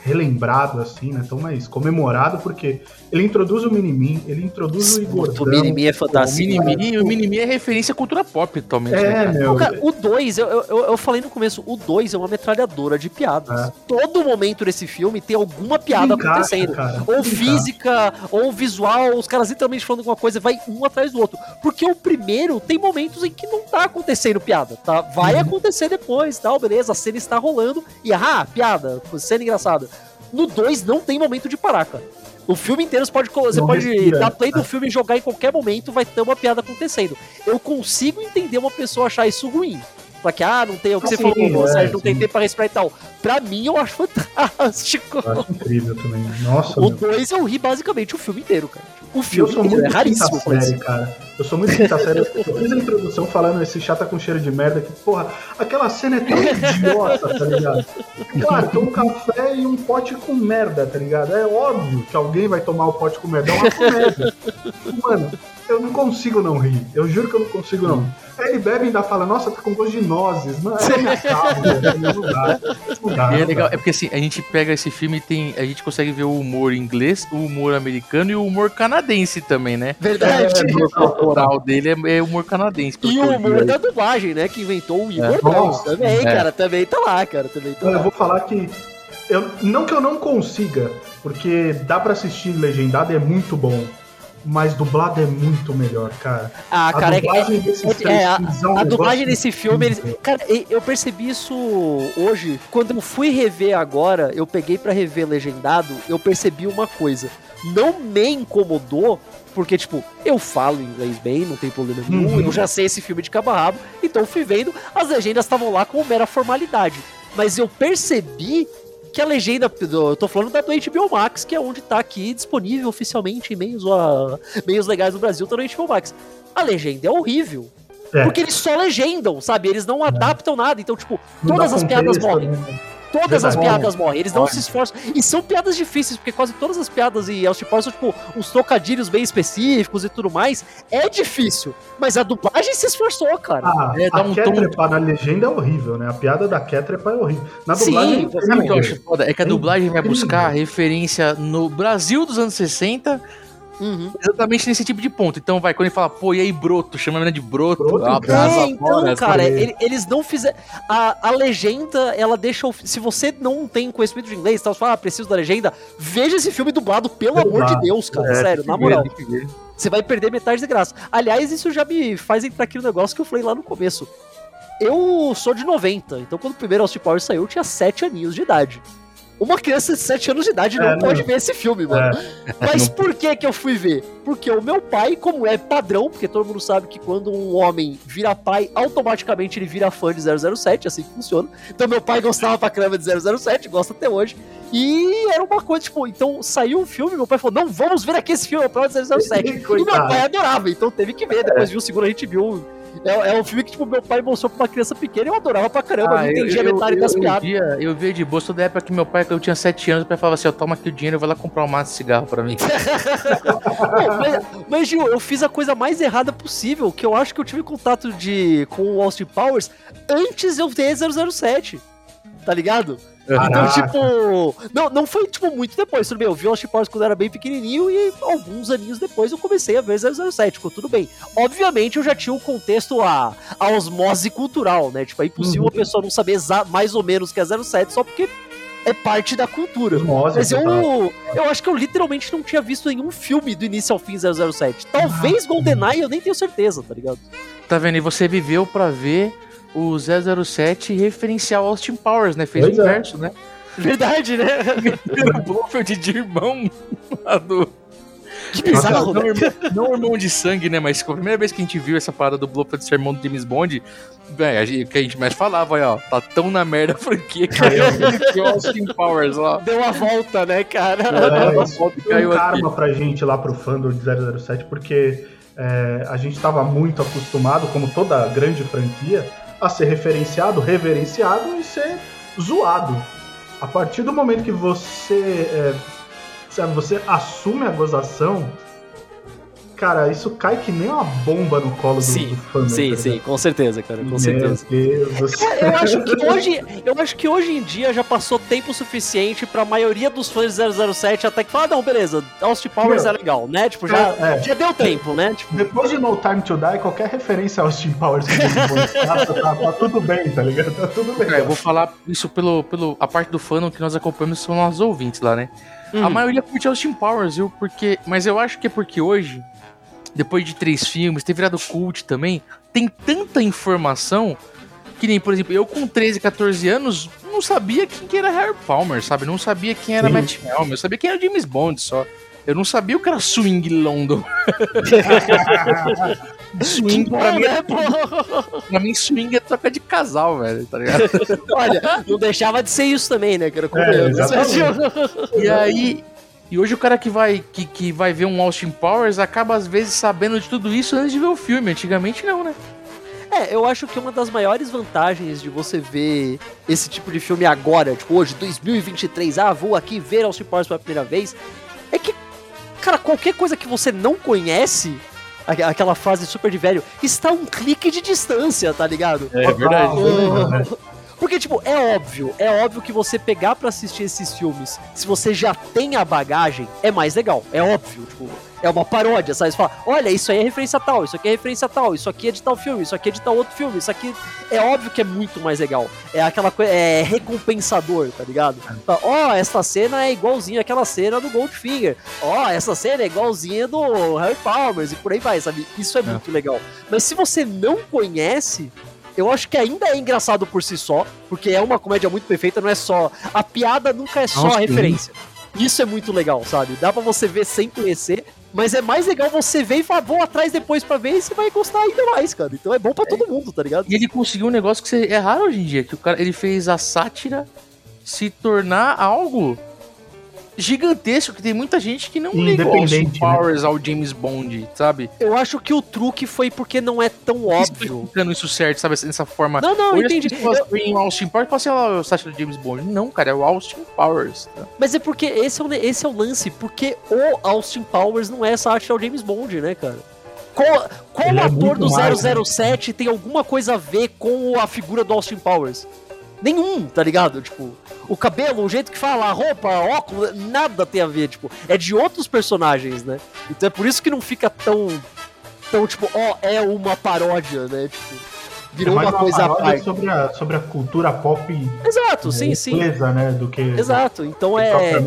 Speaker 3: relembrado, assim, né? Tão mais comemorado, porque ele introduz o Minimin, ele introduz o Igor.
Speaker 1: O Mini-Me é
Speaker 2: O
Speaker 1: fantástico.
Speaker 2: Minimi, o Minimi é referência à cultura pop totalmente. né,
Speaker 3: É,
Speaker 2: cara?
Speaker 3: meu.
Speaker 1: Não, cara, o 2, eu, eu, eu falei no começo, o 2 é uma metralhadora de piadas.
Speaker 3: É.
Speaker 1: Todo momento desse filme tem alguma piada
Speaker 3: encaixa,
Speaker 1: acontecendo.
Speaker 3: cara,
Speaker 1: Ou física, ou visual, os caras literalmente falando alguma coisa, vai um atrás do outro. Porque o primeiro tem momentos em que não tá acontecendo piada, tá? Vai
Speaker 3: Uhum.
Speaker 1: acontecer depois, tal, beleza, a cena está rolando, e ah, piada, cena engraçada. No 2 não tem momento de parar, cara. O filme inteiro você pode, você
Speaker 3: Não
Speaker 1: pode
Speaker 3: respira,
Speaker 1: dar play do filme e jogar em qualquer momento, vai ter uma piada acontecendo. Eu consigo entender uma pessoa achar isso ruim. Pra que, ah, não tem o que
Speaker 3: Ah,
Speaker 1: você
Speaker 3: sim,
Speaker 1: falou,
Speaker 3: é,
Speaker 1: Sérgio, não tem tempo pra respirar e tal. Pra mim, eu acho fantástico.
Speaker 3: Eu acho incrível também. Nossa,
Speaker 1: O
Speaker 3: meu.
Speaker 1: 2 eu ri basicamente o filme inteiro, cara. O
Speaker 3: E eu
Speaker 1: filme
Speaker 3: sou muito
Speaker 1: é raríssimo isso.
Speaker 3: série, cara. Eu sou muito quinta série. Eu fiz a introdução falando esse chata com cheiro de merda que, porra, aquela cena é tão idiota, tá ligado? Claro, tem um café e um pote com merda, tá ligado? É óbvio que alguém vai tomar o pote com merda. É uma comédia. Mano, eu não consigo não rir. Eu juro que eu não consigo não. Aí ele bebe e ainda fala, nossa, tá com gosto de nozes. Mano, eu me acabo, velho. Não dá. Não dá.
Speaker 2: E é
Speaker 3: não
Speaker 2: legal, é porque assim, a gente pega esse filme e tem. A gente consegue ver o humor inglês, o humor americano e o humor canadense também, né?
Speaker 1: Verdade.
Speaker 2: O humor corporal dele é, é humor canadense.
Speaker 1: E o
Speaker 2: eu
Speaker 1: humor da dublagem, né? Que inventou o Igor
Speaker 3: É.
Speaker 1: Também,
Speaker 2: É.
Speaker 1: cara. Também tá lá, cara. Também tá
Speaker 3: eu
Speaker 1: lá.
Speaker 3: vou falar que. Eu, não que eu não consiga, porque dá pra assistir legendado, é muito bom. Mas dublado é muito melhor, cara.
Speaker 1: Ah, cara, é,
Speaker 3: dublagem desses
Speaker 1: é- é, a,
Speaker 3: é um
Speaker 1: a dublagem desse filme, eles, cara, eu percebi isso hoje. Quando eu fui rever agora, eu peguei pra rever legendado, eu percebi uma coisa. Não me incomodou, porque, tipo, eu falo inglês bem, não tem problema nenhum,
Speaker 3: Uhum.
Speaker 1: eu já sei esse filme de cabo a rabo, então eu fui vendo, as legendas estavam lá como mera formalidade. Mas eu percebi que a legenda, do- eu tô falando da do HBO Max, que é onde tá aqui disponível oficialmente em meios, a, meios legais do Brasil, tá no HBO Max. A legenda é horrível.
Speaker 3: É.
Speaker 1: Porque eles só legendam, sabe? Eles não adaptam nada. Então, tipo,
Speaker 3: Não
Speaker 1: todas as piadas
Speaker 3: contexto,
Speaker 1: morrem.
Speaker 3: né?
Speaker 1: Todas as
Speaker 3: Verdade.
Speaker 1: piadas morrem. Eles não
Speaker 2: Morre.
Speaker 1: se esforçam. E são piadas difíceis, porque quase todas as piadas e Austin Powers são, tipo, uns trocadilhos bem específicos e tudo mais. É difícil. Mas a dublagem se esforçou, cara.
Speaker 3: Ah,
Speaker 2: É, dá
Speaker 3: a
Speaker 2: um
Speaker 3: Kétrepa na legenda é horrível, né? A piada da Kétrepa é horrível. Na
Speaker 1: Sim,
Speaker 3: dublagem
Speaker 2: Sabe o que eu acho foda? É que a
Speaker 3: É
Speaker 2: dublagem vai buscar referência no Brasil dos anos 60,
Speaker 1: Uhum.
Speaker 2: exatamente nesse tipo de ponto. Então vai, quando ele fala, pô, e aí, broto? Chama a menina de broto.
Speaker 3: Broto,
Speaker 2: um abraço
Speaker 1: É, então,
Speaker 2: fora,
Speaker 1: cara, ele- eles não fizeram. A, a legenda, ela deixa. o- Se você não tem conhecimento de inglês, tal, você fala, ah, preciso da legenda, veja esse filme dublado, pelo amor de. Deus, cara.
Speaker 2: É,
Speaker 1: sério, na moral. Você vai perder metade de graça. Aliás, isso já me faz entrar aqui no negócio que eu falei lá no começo. Eu sou de 90, então quando o primeiro Austin Powers saiu, eu tinha 7 aninhos de idade. Uma criança de 7 anos de idade não
Speaker 3: É,
Speaker 1: pode
Speaker 3: não.
Speaker 1: ver esse filme, mano. Mas por que que eu fui ver? Porque o meu pai, como é padrão, porque todo mundo sabe que quando um homem vira pai, automaticamente ele vira fã de 007, assim que funciona. Então meu pai gostava pra caramba de 007, gosta até hoje. E era uma coisa, tipo, então saiu um filme, meu pai falou, não, vamos ver aqui esse filme, é o prova de 007. e meu pai adorava, então teve que ver. Depois viu o segundo, a gente viu. É, é um filme que, tipo, meu pai mostrou pra uma criança pequena e eu adorava pra caramba,
Speaker 2: Ah,
Speaker 1: não
Speaker 2: eu-
Speaker 1: entendia
Speaker 2: eu-
Speaker 1: metade
Speaker 2: eu-
Speaker 1: das
Speaker 2: eu
Speaker 1: piadas.
Speaker 2: via- Eu via de bolsa da época que meu pai, quando eu tinha 7 anos, o pai falava assim: ó, toma aqui o dinheiro, eu vou lá comprar um maço de cigarro pra mim.
Speaker 1: Não, mas, mas, Gil, eu fiz a coisa mais errada possível, que eu acho que eu tive contato de, com o Austin Powers antes eu ter 007. Tá ligado? Então, tipo. Não, não foi, tipo, muito depois. Tudo bem, eu vi o Austin Powers quando era bem pequenininho e alguns aninhos depois eu comecei a ver 007. Ficou tudo bem. Obviamente eu já tinha o contexto, a, a osmose cultural, né? Tipo, é impossível
Speaker 3: Uhum.
Speaker 1: a pessoa não saber mais ou menos o que é 07 só porque é parte da cultura.
Speaker 3: Osmose,
Speaker 1: Mas eu, eu acho que eu literalmente não tinha visto nenhum filme do início ao fim 007. Talvez GoldenEye, eu nem tenho certeza, tá ligado?
Speaker 2: Tá vendo? E você viveu pra ver o 007 referenciar o Austin Powers, né? Fez
Speaker 3: Pois
Speaker 2: o
Speaker 3: é.
Speaker 2: inverso, né?
Speaker 1: Verdade, né?
Speaker 2: Era o Blofeld de irmão lá do...
Speaker 1: Que bizarro,
Speaker 2: não,
Speaker 1: né?
Speaker 2: irmão, não irmão de sangue, né? Mas foi a primeira vez que a gente viu essa parada do Blofeld ser irmão do James Bond, velho, a gente- que a gente mais falava, olha, ó, tá tão na merda a franquia que o Austin Powers lá.
Speaker 1: Deu a volta, né, cara?
Speaker 3: É, isso
Speaker 2: Volta e
Speaker 3: foi um
Speaker 2: caiu aqui.
Speaker 3: karma pra gente lá pro fã do 007, porque é, a gente tava muito acostumado, como toda grande franquia, a ser referenciado, reverenciado e ser zoado. A partir do momento que você, é, sabe, você assume a gozação, cara, isso cai que nem uma bomba no colo do,
Speaker 1: Sim,
Speaker 3: do fã. né,
Speaker 1: Sim,
Speaker 3: tá
Speaker 1: sim, com certeza, cara, com
Speaker 3: Meu
Speaker 1: certeza.
Speaker 3: Deus do.
Speaker 1: Eu acho que hoje, eu acho que hoje em dia já passou tempo suficiente pra maioria dos fãs de 007 até que falar, não, beleza, Austin Powers
Speaker 3: Meu.
Speaker 1: é legal, né? Tipo, já,
Speaker 3: É, é.
Speaker 1: já deu tempo, né? Tipo,
Speaker 3: Depois de No Time to Die, qualquer referência ao Steam Powers que façam, tá, tá tudo bem, tá ligado? Tá tudo bem.
Speaker 2: Cara, eu vou falar isso pelo, pelo a parte do fandom que nós acompanhamos são nossos ouvintes lá, né? A
Speaker 1: hum,
Speaker 2: maioria curte Austin Powers, viu? Porque, mas eu acho que é porque hoje, depois de três filmes, ter virado cult também, tem tanta informação que nem, por exemplo, eu com 13, 14 anos não sabia quem que era Harry Palmer, sabe? Não sabia quem era
Speaker 3: Sim.
Speaker 2: Matt Helm, eu sabia quem era James Bond só. Eu não sabia o que era Swing London. swing,
Speaker 1: bom,
Speaker 2: pra, mim,
Speaker 1: né, pô?
Speaker 2: pra mim, swing é troca de casal, velho, tá ligado?
Speaker 1: Olha, não deixava de ser isso também, né? Que era
Speaker 3: É.
Speaker 2: E aí. E hoje o cara que vai, que, que vai ver um Austin Powers acaba às vezes sabendo de tudo isso antes de ver o filme. Antigamente não, né?
Speaker 1: É, eu acho que uma das maiores vantagens de você ver esse tipo de filme agora, tipo hoje, 2023, ah, vou aqui ver Austin Powers pela primeira vez, é que, cara, qualquer coisa que você não conhece, aque- aquela frase super de velho, está a um clique de distância, tá ligado?
Speaker 2: É verdade.
Speaker 1: Oh. Porque, tipo, é óbvio, é óbvio que você pegar pra assistir esses filmes, se você já tem a bagagem, é mais legal. É óbvio, tipo, é uma paródia, sabe? Você fala, olha, isso aí é referência a tal, isso aqui é referência a tal, isso aqui é de tal filme, isso aqui é de tal outro filme, isso aqui é óbvio que é muito mais legal. É aquela coisa, é recompensador, tá ligado? Ó, essa cena é igualzinha àquela cena do Goldfinger. Ó, essa cena é igualzinha do Harry Palmer e por aí vai, sabe? Isso é muito legal. Mas se você não conhece, eu acho que ainda é engraçado por si só, porque é uma comédia muito perfeita, não é só. A piada nunca é só
Speaker 2: Nossa,
Speaker 1: a referência. Isso é muito legal, sabe? Dá pra você ver sem conhecer, mas é mais legal você ver e falar, vou atrás depois pra ver e você vai gostar ainda mais, cara. Então é bom pra todo mundo, tá ligado?
Speaker 2: E ele conseguiu um negócio que é raro hoje em dia, que o cara ele fez a sátira se tornar algo gigantesco, que tem muita gente que não liga ao Austin
Speaker 3: Independente, né?
Speaker 2: Powers ao James Bond, sabe?
Speaker 1: Eu acho que o truque foi porque não é tão óbvio.
Speaker 2: Explicando isso certo, sabe? Dessa forma.
Speaker 1: Não, não,
Speaker 2: Hoje
Speaker 1: entendi. Eu-
Speaker 2: o Austin Powers e falam assim, o sátira do James Bond. Não, cara, é o Austin Powers. tá?
Speaker 1: Mas é porque esse é, o, esse é o lance, porque o Austin Powers não é sátira ao James Bond, né, cara? Qual, qual
Speaker 3: é
Speaker 1: ator
Speaker 3: muito
Speaker 1: do
Speaker 3: mais, né?
Speaker 1: 007 tem alguma coisa a ver com a figura do Austin Powers? Nenhum, tá ligado? Tipo, o cabelo, o jeito que fala, a roupa, óculos, nada tem a ver, tipo, é de outros personagens, né? Então é por isso que não fica tão, tão tipo, ó, é uma paródia, né? Tipo, virou
Speaker 3: É mais
Speaker 1: uma coisa à parte.
Speaker 3: sobre a, sobre a cultura pop
Speaker 1: Exato, sim,
Speaker 3: é,
Speaker 1: sim.
Speaker 3: inglesa, né? Do que
Speaker 1: Exato, então é...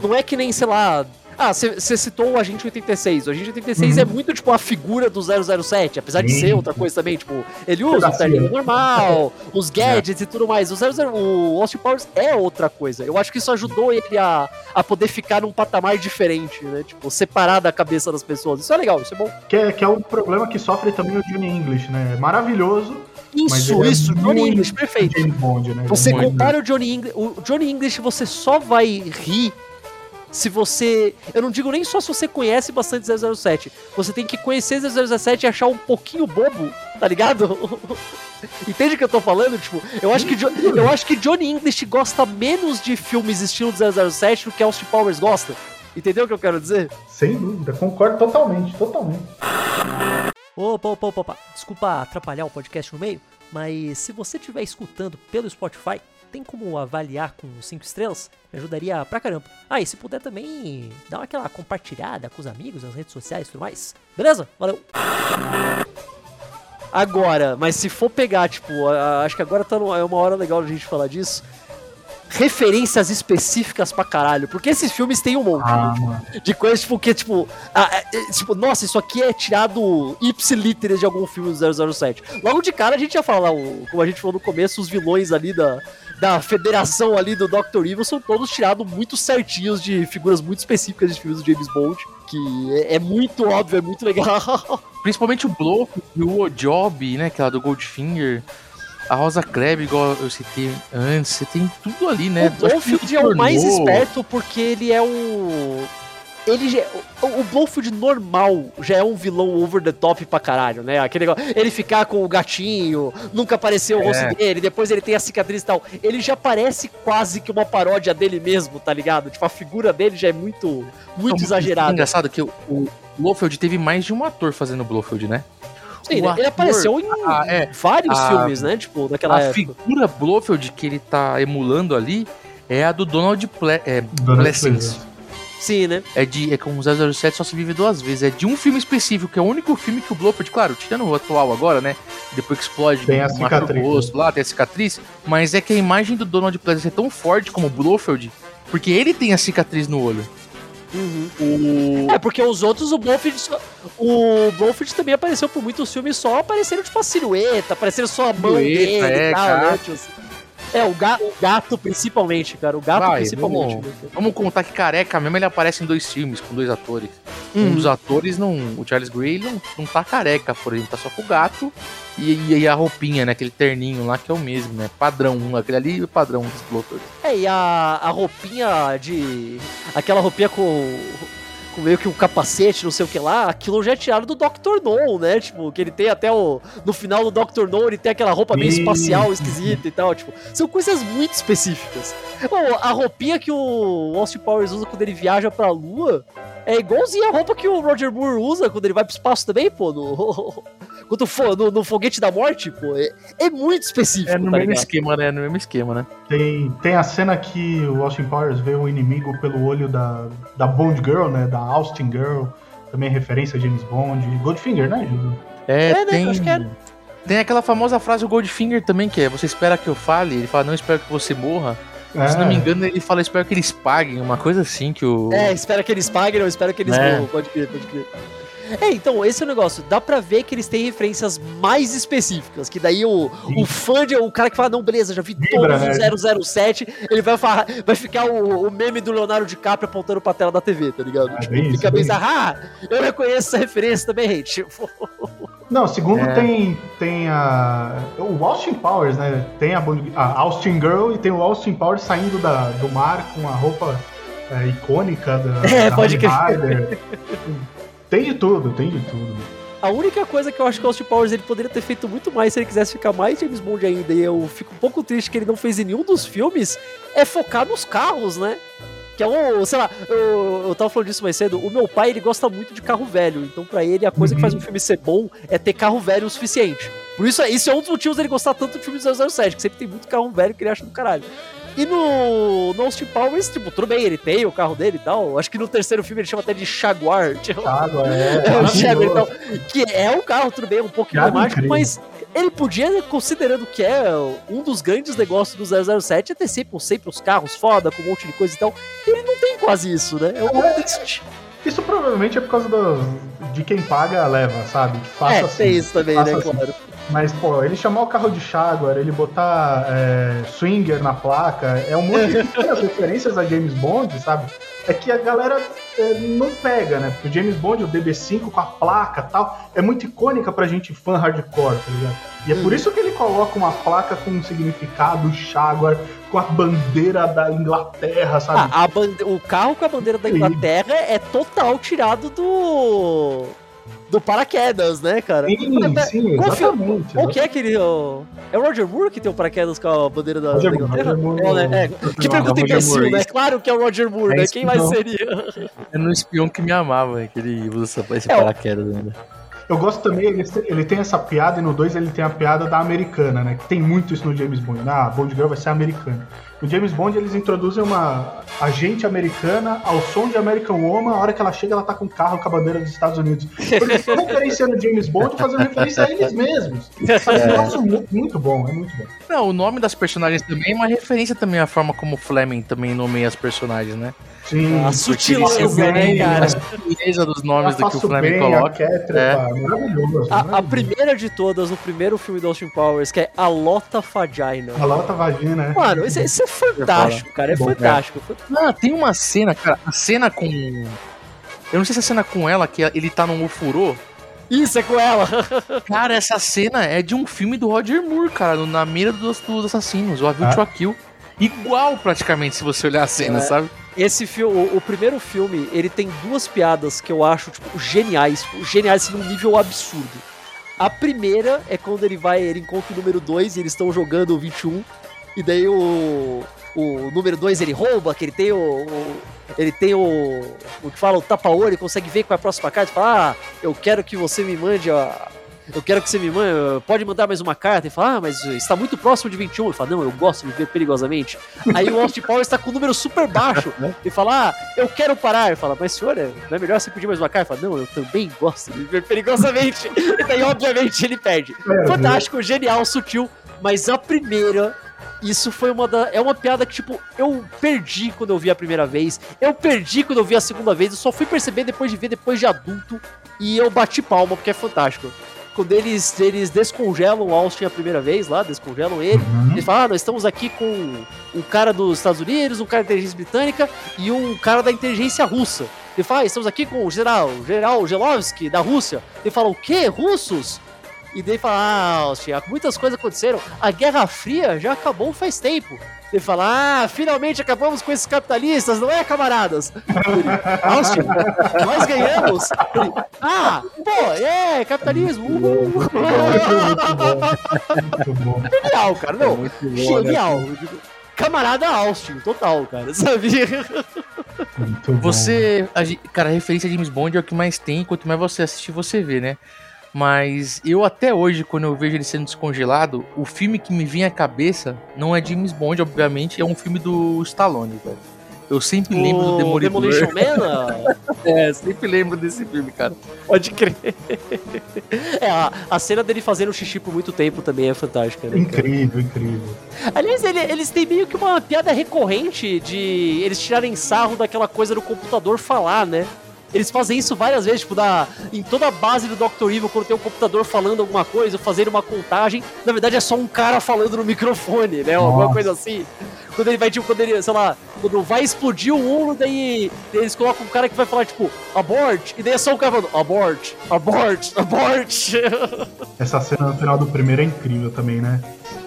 Speaker 1: Não é que nem, sei lá. Ah, você citou o Agente 86. O Agente 86 é muito, tipo, a figura do 007, apesar de ser outra coisa também. Tipo, ele usa o terninho normal, os gadgets e tudo mais. O, 00, o Austin Powers é outra coisa. Eu acho que isso ajudou ele a, a poder ficar num patamar diferente, né? Tipo, separar da cabeça das pessoas. Isso é legal, isso é bom.
Speaker 3: Que é, que é o problema que sofre também o Johnny English, né? Maravilhoso. Mas
Speaker 1: Isso,
Speaker 3: é
Speaker 1: isso, Johnny English, perfeito.
Speaker 3: Bond, né?
Speaker 1: Você compara o Johnny English. O Johnny English você só vai rir se você. Eu não digo nem só se você conhece bastante 007. Você tem que conhecer 007 e achar um pouquinho bobo, tá ligado? Entende o que eu tô falando? Tipo, eu acho que, Jo- eu acho que Johnny English gosta menos de filmes estilo 007 do que Austin Powers gosta. Entendeu o que eu quero dizer?
Speaker 3: Sem dúvida, concordo totalmente, totalmente.
Speaker 1: Opa, opa, opa, opa. Desculpa atrapalhar o podcast no meio, mas se você estiver escutando pelo Spotify, tem como avaliar com 5 estrelas? Me ajudaria pra caramba. Ah, e se puder também dar aquela compartilhada com os amigos nas redes sociais e tudo mais. Beleza? Valeu! Agora, mas se for pegar, tipo, a- acho que agora tá numa, é uma hora legal da gente falar disso. Referências específicas pra caralho. Porque esses filmes têm um monte
Speaker 3: Ah,
Speaker 1: né? de coisas, tipo, que, tipo, ah, é, é, tipo, nossa, isso aqui é tirado ipsiliteres de algum filme do 007. Logo de cara a gente ia falar, o- como a gente falou no começo, os vilões ali da, da federação ali do Dr. Evil são todos tirados muito certinhos de figuras muito específicas de filmes do James Bond, que é, é muito óbvio, é muito legal.
Speaker 2: Principalmente o Blofeld, o Ojob, né? Aquela do Goldfinger. A Rosa Klebb, igual eu citei antes. Você tem tudo ali, né?
Speaker 1: o Blofeld é o mais esperto porque ele é o. Ele já, o, o Blofeld normal já é um vilão over the top pra caralho, né? Aquele negócio, ele ficar com o gatinho, nunca apareceu o
Speaker 2: É.
Speaker 1: rosto dele, depois ele tem a cicatriz e tal. Ele já parece quase que uma paródia dele mesmo, tá ligado? Tipo, a figura dele já é muito, muito
Speaker 2: É
Speaker 1: exagerada.
Speaker 2: engraçado que o, o Blofeld teve mais de um ator fazendo o Blofeld, né?
Speaker 1: Sim,
Speaker 2: o
Speaker 1: ele
Speaker 2: ator-
Speaker 1: apareceu em
Speaker 2: Ah, é.
Speaker 1: vários
Speaker 2: A-
Speaker 1: filmes, né? Tipo, daquela
Speaker 2: a
Speaker 1: época.
Speaker 2: figura Blofeld que ele tá emulando ali é a do Donald Ple é,
Speaker 3: Donald
Speaker 2: Blessings.
Speaker 3: Pleasance.
Speaker 1: Sim, né?
Speaker 2: É de é com o 007 só se vive duas vezes. É de um filme específico, que é o único filme que o Blofeld, claro, tirando o atual agora, né? Depois que explode,
Speaker 3: Tem a cicatriz,
Speaker 2: o rosto lá, tem a cicatriz. Mas é que a imagem do Donald Pleasance é tão forte como o Blofeld, porque ele tem a cicatriz no olho.
Speaker 1: Uhum.
Speaker 2: O...
Speaker 1: É, porque os outros, o Blofeld, só- o Blofeld também apareceu por muitos filmes só aparecendo, tipo, a silhueta, aparecendo só a mão dele
Speaker 2: é,
Speaker 1: e tal, né? Tipo assim. É, o, ga- o gato principalmente, cara. O gato
Speaker 2: Vai,
Speaker 1: principalmente.
Speaker 2: vamos-? Vamos contar que careca mesmo ele aparece em dois filmes com dois atores.
Speaker 1: Uhum.
Speaker 2: Um dos atores, não, o Charles Gray, ele não, não tá careca, por exemplo, tá só com o gato e, e a roupinha, né? Aquele terninho lá que é o mesmo, né? Padrão, aquele ali é o padrão dos Blofeld.
Speaker 1: É, e a, a roupinha de. Aquela roupinha com. Com meio que um capacete, não sei o que lá, aquilo já é tirado do Dr. No, né? Tipo, que ele tem até o. No final do Dr. No, ele tem aquela roupa meio espacial, esquisita e tal. Tipo, são coisas muito específicas. Pô, a roupinha que o Austin Powers usa quando ele viaja pra lua é igualzinha a roupa que o Roger Moore usa quando ele vai pro espaço também, pô. No, quando for, no, no foguete da morte, pô. É, é muito específico.
Speaker 2: É no
Speaker 1: tá
Speaker 2: mesmo
Speaker 1: ligado?
Speaker 2: esquema, né? No mesmo esquema, né?
Speaker 3: Tem, tem a cena que o Austin Powers vê o inimigo pelo olho da, da Bond Girl, né? Da Austin Girl. Também referência a James Bond. Goldfinger, né, Júlio?
Speaker 2: É,
Speaker 1: É, né,
Speaker 2: tem.
Speaker 1: eu acho que é.
Speaker 2: Tem aquela famosa frase do Goldfinger também, que é você espera que eu fale, ele fala, não espero que você morra.
Speaker 3: É.
Speaker 2: Se não me engano, ele fala, espero que eles paguem, uma coisa assim que o.
Speaker 1: É, espera que eles paguem, não, espera que eles
Speaker 2: É.
Speaker 1: morram, pode crer, pode crer. É, então, esse é o negócio. Dá pra ver que eles têm referências mais específicas. Que daí o, o fã, de, o cara que fala, não, beleza, já vi
Speaker 3: Vibra,
Speaker 1: todos
Speaker 3: né?
Speaker 1: os 007, ele vai, falar, vai ficar o, o meme do Leonardo DiCaprio apontando pra tela da TV, tá ligado?
Speaker 3: É
Speaker 1: tipo,
Speaker 3: bem
Speaker 1: fica bem
Speaker 3: bem
Speaker 1: ah, eu reconheço essa referência também, gente. Tipo,
Speaker 3: Não, segundo
Speaker 2: É.
Speaker 3: tem, tem a. O Austin Powers, né? Tem a, a Austin Girl e tem o Austin Powers saindo da, do mar com a roupa é, icônica da.
Speaker 1: É,
Speaker 3: da
Speaker 1: pode
Speaker 3: Rider. Tem de tudo, tem de tudo.
Speaker 1: A única coisa que eu acho que o Austin Powers ele poderia ter feito muito mais se ele quisesse ficar mais James Bond ainda, e eu fico um pouco triste que ele não fez em nenhum dos filmes, é focar nos carros, né? Que é um, sei lá, eu, eu tava falando disso mais cedo, o meu pai ele gosta muito de carro velho, então pra ele a coisa que faz um filme ser bom é ter carro velho o suficiente. Por isso, isso é um dos motivos dele gostar tanto do filme do 007, que sempre tem muito carro velho que ele acha do caralho. E no, no Austin Powers, tipo, tudo bem, ele tem o carro dele e tal. Acho que no terceiro filme ele chama até de Jaguar. Tipo,
Speaker 3: é.
Speaker 1: é, o Chevy,
Speaker 3: maravilhoso.
Speaker 1: então, que é um carro, tudo bem, um pouco
Speaker 3: incrível.
Speaker 1: mas ele podia, considerando que é um dos grandes negócios do 007, é ter sempre, sempre os carros foda, com um monte de coisa e tal. Ele não tem quase isso, né? É um.
Speaker 3: Isso provavelmente é por causa do, de quem paga leva, sabe? Faça
Speaker 1: É,
Speaker 3: assim.
Speaker 1: tem isso também, né,
Speaker 3: assim.
Speaker 1: claro.
Speaker 3: Mas, pô, ele chamar o carro de Jaguar, ele botar é, swinger na placa, é um monte de referências a James Bond, sabe? É que a galera é, não pega, né? Porque o James Bond, o DB5 com a placa e tal, é muito icônica pra gente fã hardcore, tá ligado? E é por
Speaker 1: Uhum.
Speaker 3: isso que ele coloca uma placa com um significado Jaguar, com a bandeira da Inglaterra, sabe?
Speaker 1: Ah, bande- o carro com a bandeira da. Inglaterra é total tirado do. Do paraquedas, né, cara?
Speaker 3: sim,
Speaker 1: Mas,
Speaker 3: sim, exatamente.
Speaker 1: Qual que é aquele. ó, É o Roger Moore que tem o paraquedas com a bandeira da,
Speaker 3: Roger
Speaker 1: da
Speaker 3: Moore,
Speaker 1: Inglaterra?
Speaker 3: Roger Moore,
Speaker 1: É, né? É, Que pergunta imbecil, né? Claro que é o Roger Moore,
Speaker 2: É
Speaker 1: né? Quem mais
Speaker 2: não.
Speaker 1: seria?
Speaker 2: É no espião que me amava, que ele usa esse
Speaker 1: É, o-
Speaker 2: paraquedas ainda.
Speaker 3: Eu gosto também, ele, ele tem essa piada, e no 2 ele tem a piada da americana, né? Que tem muito isso no James Bond. Ah, Bond Girl vai ser americana. O James Bond, eles introduzem uma agente americana ao som de American Woman, a hora que ela chega, ela tá com um carro com a bandeira dos Estados Unidos. Porque eles estão referenciando James Bond e fazendo referência a eles mesmos. É. Nossa, muito, muito bom, é muito bom.
Speaker 2: Não, o nome das personagens também é uma referência também à forma como Fleming também nomeia as personagens, né?
Speaker 1: Sim, a sutileza, né, cara? A
Speaker 2: sutileza dos nomes do que o Fleming coloca.
Speaker 3: A, é. maravilhoso,
Speaker 1: a, a, primeira de todas, no primeiro filme do Austin Powers, que é A Lota Vagina.
Speaker 3: A Lota Vagina,
Speaker 1: né? Mano, isso, isso é fantástico, cara. É Bom, fantástico.
Speaker 2: Ah, tem uma cena, cara. A cena com. Eu não sei se a cena com ela, que ele tá num ofurô.
Speaker 1: Isso, é com ela.
Speaker 2: cara, essa cena é de um filme do Roger Moore, cara, na mira dos, dos assassinos, o Avil ah. Kill. Igual, praticamente, se você olhar a cena, é. sabe?
Speaker 1: Esse filme, o, o, primeiro filme, ele tem duas piadas que eu acho, tipo, geniais. Tipo, geniais assim, num nível absurdo. A primeira é quando ele vai, ele encontra o número 2 e eles estão jogando o 21. E daí o, o número 2 ele rouba, que ele tem o, o. ele tem o. O que fala, o tapa-olho, ele consegue ver qual é a próxima carta e fala: Ah, eu quero que você me mande a, eu quero que você me mande, pode mandar mais uma carta. E fala, ah, mas está muito próximo de 21. Ele fala, não, eu gosto de ver perigosamente. Aí o Austin Powers está com um número super baixo. E fala, ah, eu quero parar. Ele fala, mas senhor, não é melhor você pedir mais uma carta? Ele fala, não, eu também gosto de ver perigosamente. e daí, obviamente, ele perde. É, Fantástico, genial, sutil. Mas a primeira isso foi uma da. É uma piada que, tipo, eu perdi quando eu vi a primeira vez. Eu perdi quando eu vi a segunda vez. Eu só fui perceber depois de ver depois de adulto. E eu bati palma, porque é fantástico quando eles, eles descongelam o Austin a primeira vez lá, descongelam ele, uhum. eles falam, ah, nós estamos aqui com um cara dos Estados Unidos, um cara da inteligência britânica e um cara da inteligência russa. Ele fala, ah, estamos aqui com o general, general Gelovsky, da Rússia. Ele fala, o quê? Russos? E daí fala, ah, Austin, muitas coisas aconteceram. A Guerra Fria já acabou faz tempo. Ele fala, ah, finalmente acabamos com esses capitalistas, não é, camaradas? Austin, nós ganhamos. Ele, ah, pô, é, capitalismo. Uhul. Genial, cara, não, é genial. Né? Camarada Austin, total, cara, sabia?
Speaker 2: Você, cara, a referência a James Bond é o que mais tem, quanto mais você assistir, você vê, né? Mas eu até hoje, quando eu vejo ele sendo descongelado, o filme que me vem à cabeça não é James Bond, obviamente, é um filme do Stallone, velho. Eu sempre o lembro do Demolidor.
Speaker 1: Demolition Man?
Speaker 2: é, sempre lembro desse filme, cara.
Speaker 1: Pode crer. É, a, a cena dele fazendo xixi por muito tempo também é fantástica, né?
Speaker 3: Incrível, incrível.
Speaker 1: Aliás, ele, eles têm meio que uma piada recorrente de eles tirarem sarro daquela coisa do computador falar, né? Eles fazem isso várias vezes, tipo, da, em toda a base do Dr. Evil, quando tem um computador falando alguma coisa, fazendo uma contagem, na verdade é só um cara falando no microfone, né? Nossa. Alguma coisa assim. Quando ele vai, tipo, quando ele, sei lá, quando vai explodir o mundo, daí eles colocam um cara que vai falar, tipo, abort, e daí é só um cara falando, abort, abort, abort.
Speaker 3: Essa cena no final do primeiro é incrível também, né?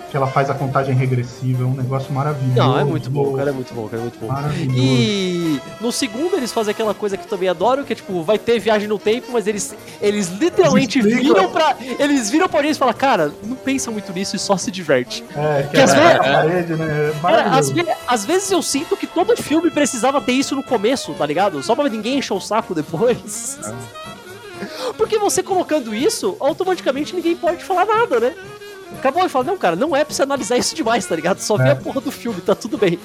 Speaker 3: Que ela faz a contagem regressiva, é um negócio maravilhoso.
Speaker 1: Não, é muito bom, cara, é muito bom, cara, é muito bom. Maravilhoso. E no segundo eles fazem aquela coisa que eu também adoro, que é tipo, vai ter viagem no tempo, mas eles, eles literalmente viram pra. Eles viram pra gente e falam, cara, não pensa muito nisso e só se diverte.
Speaker 3: É, que, que às, vezes, parede, né?
Speaker 1: Cara, às, vezes, às vezes eu sinto que todo filme precisava ter isso no começo, tá ligado? Só pra ninguém encher o saco depois. É. Porque você colocando isso, automaticamente ninguém pode falar nada, né? Acabou e fala, não, cara, não é pra você analisar isso demais, tá ligado? Só é. vê a porra do filme, tá tudo bem.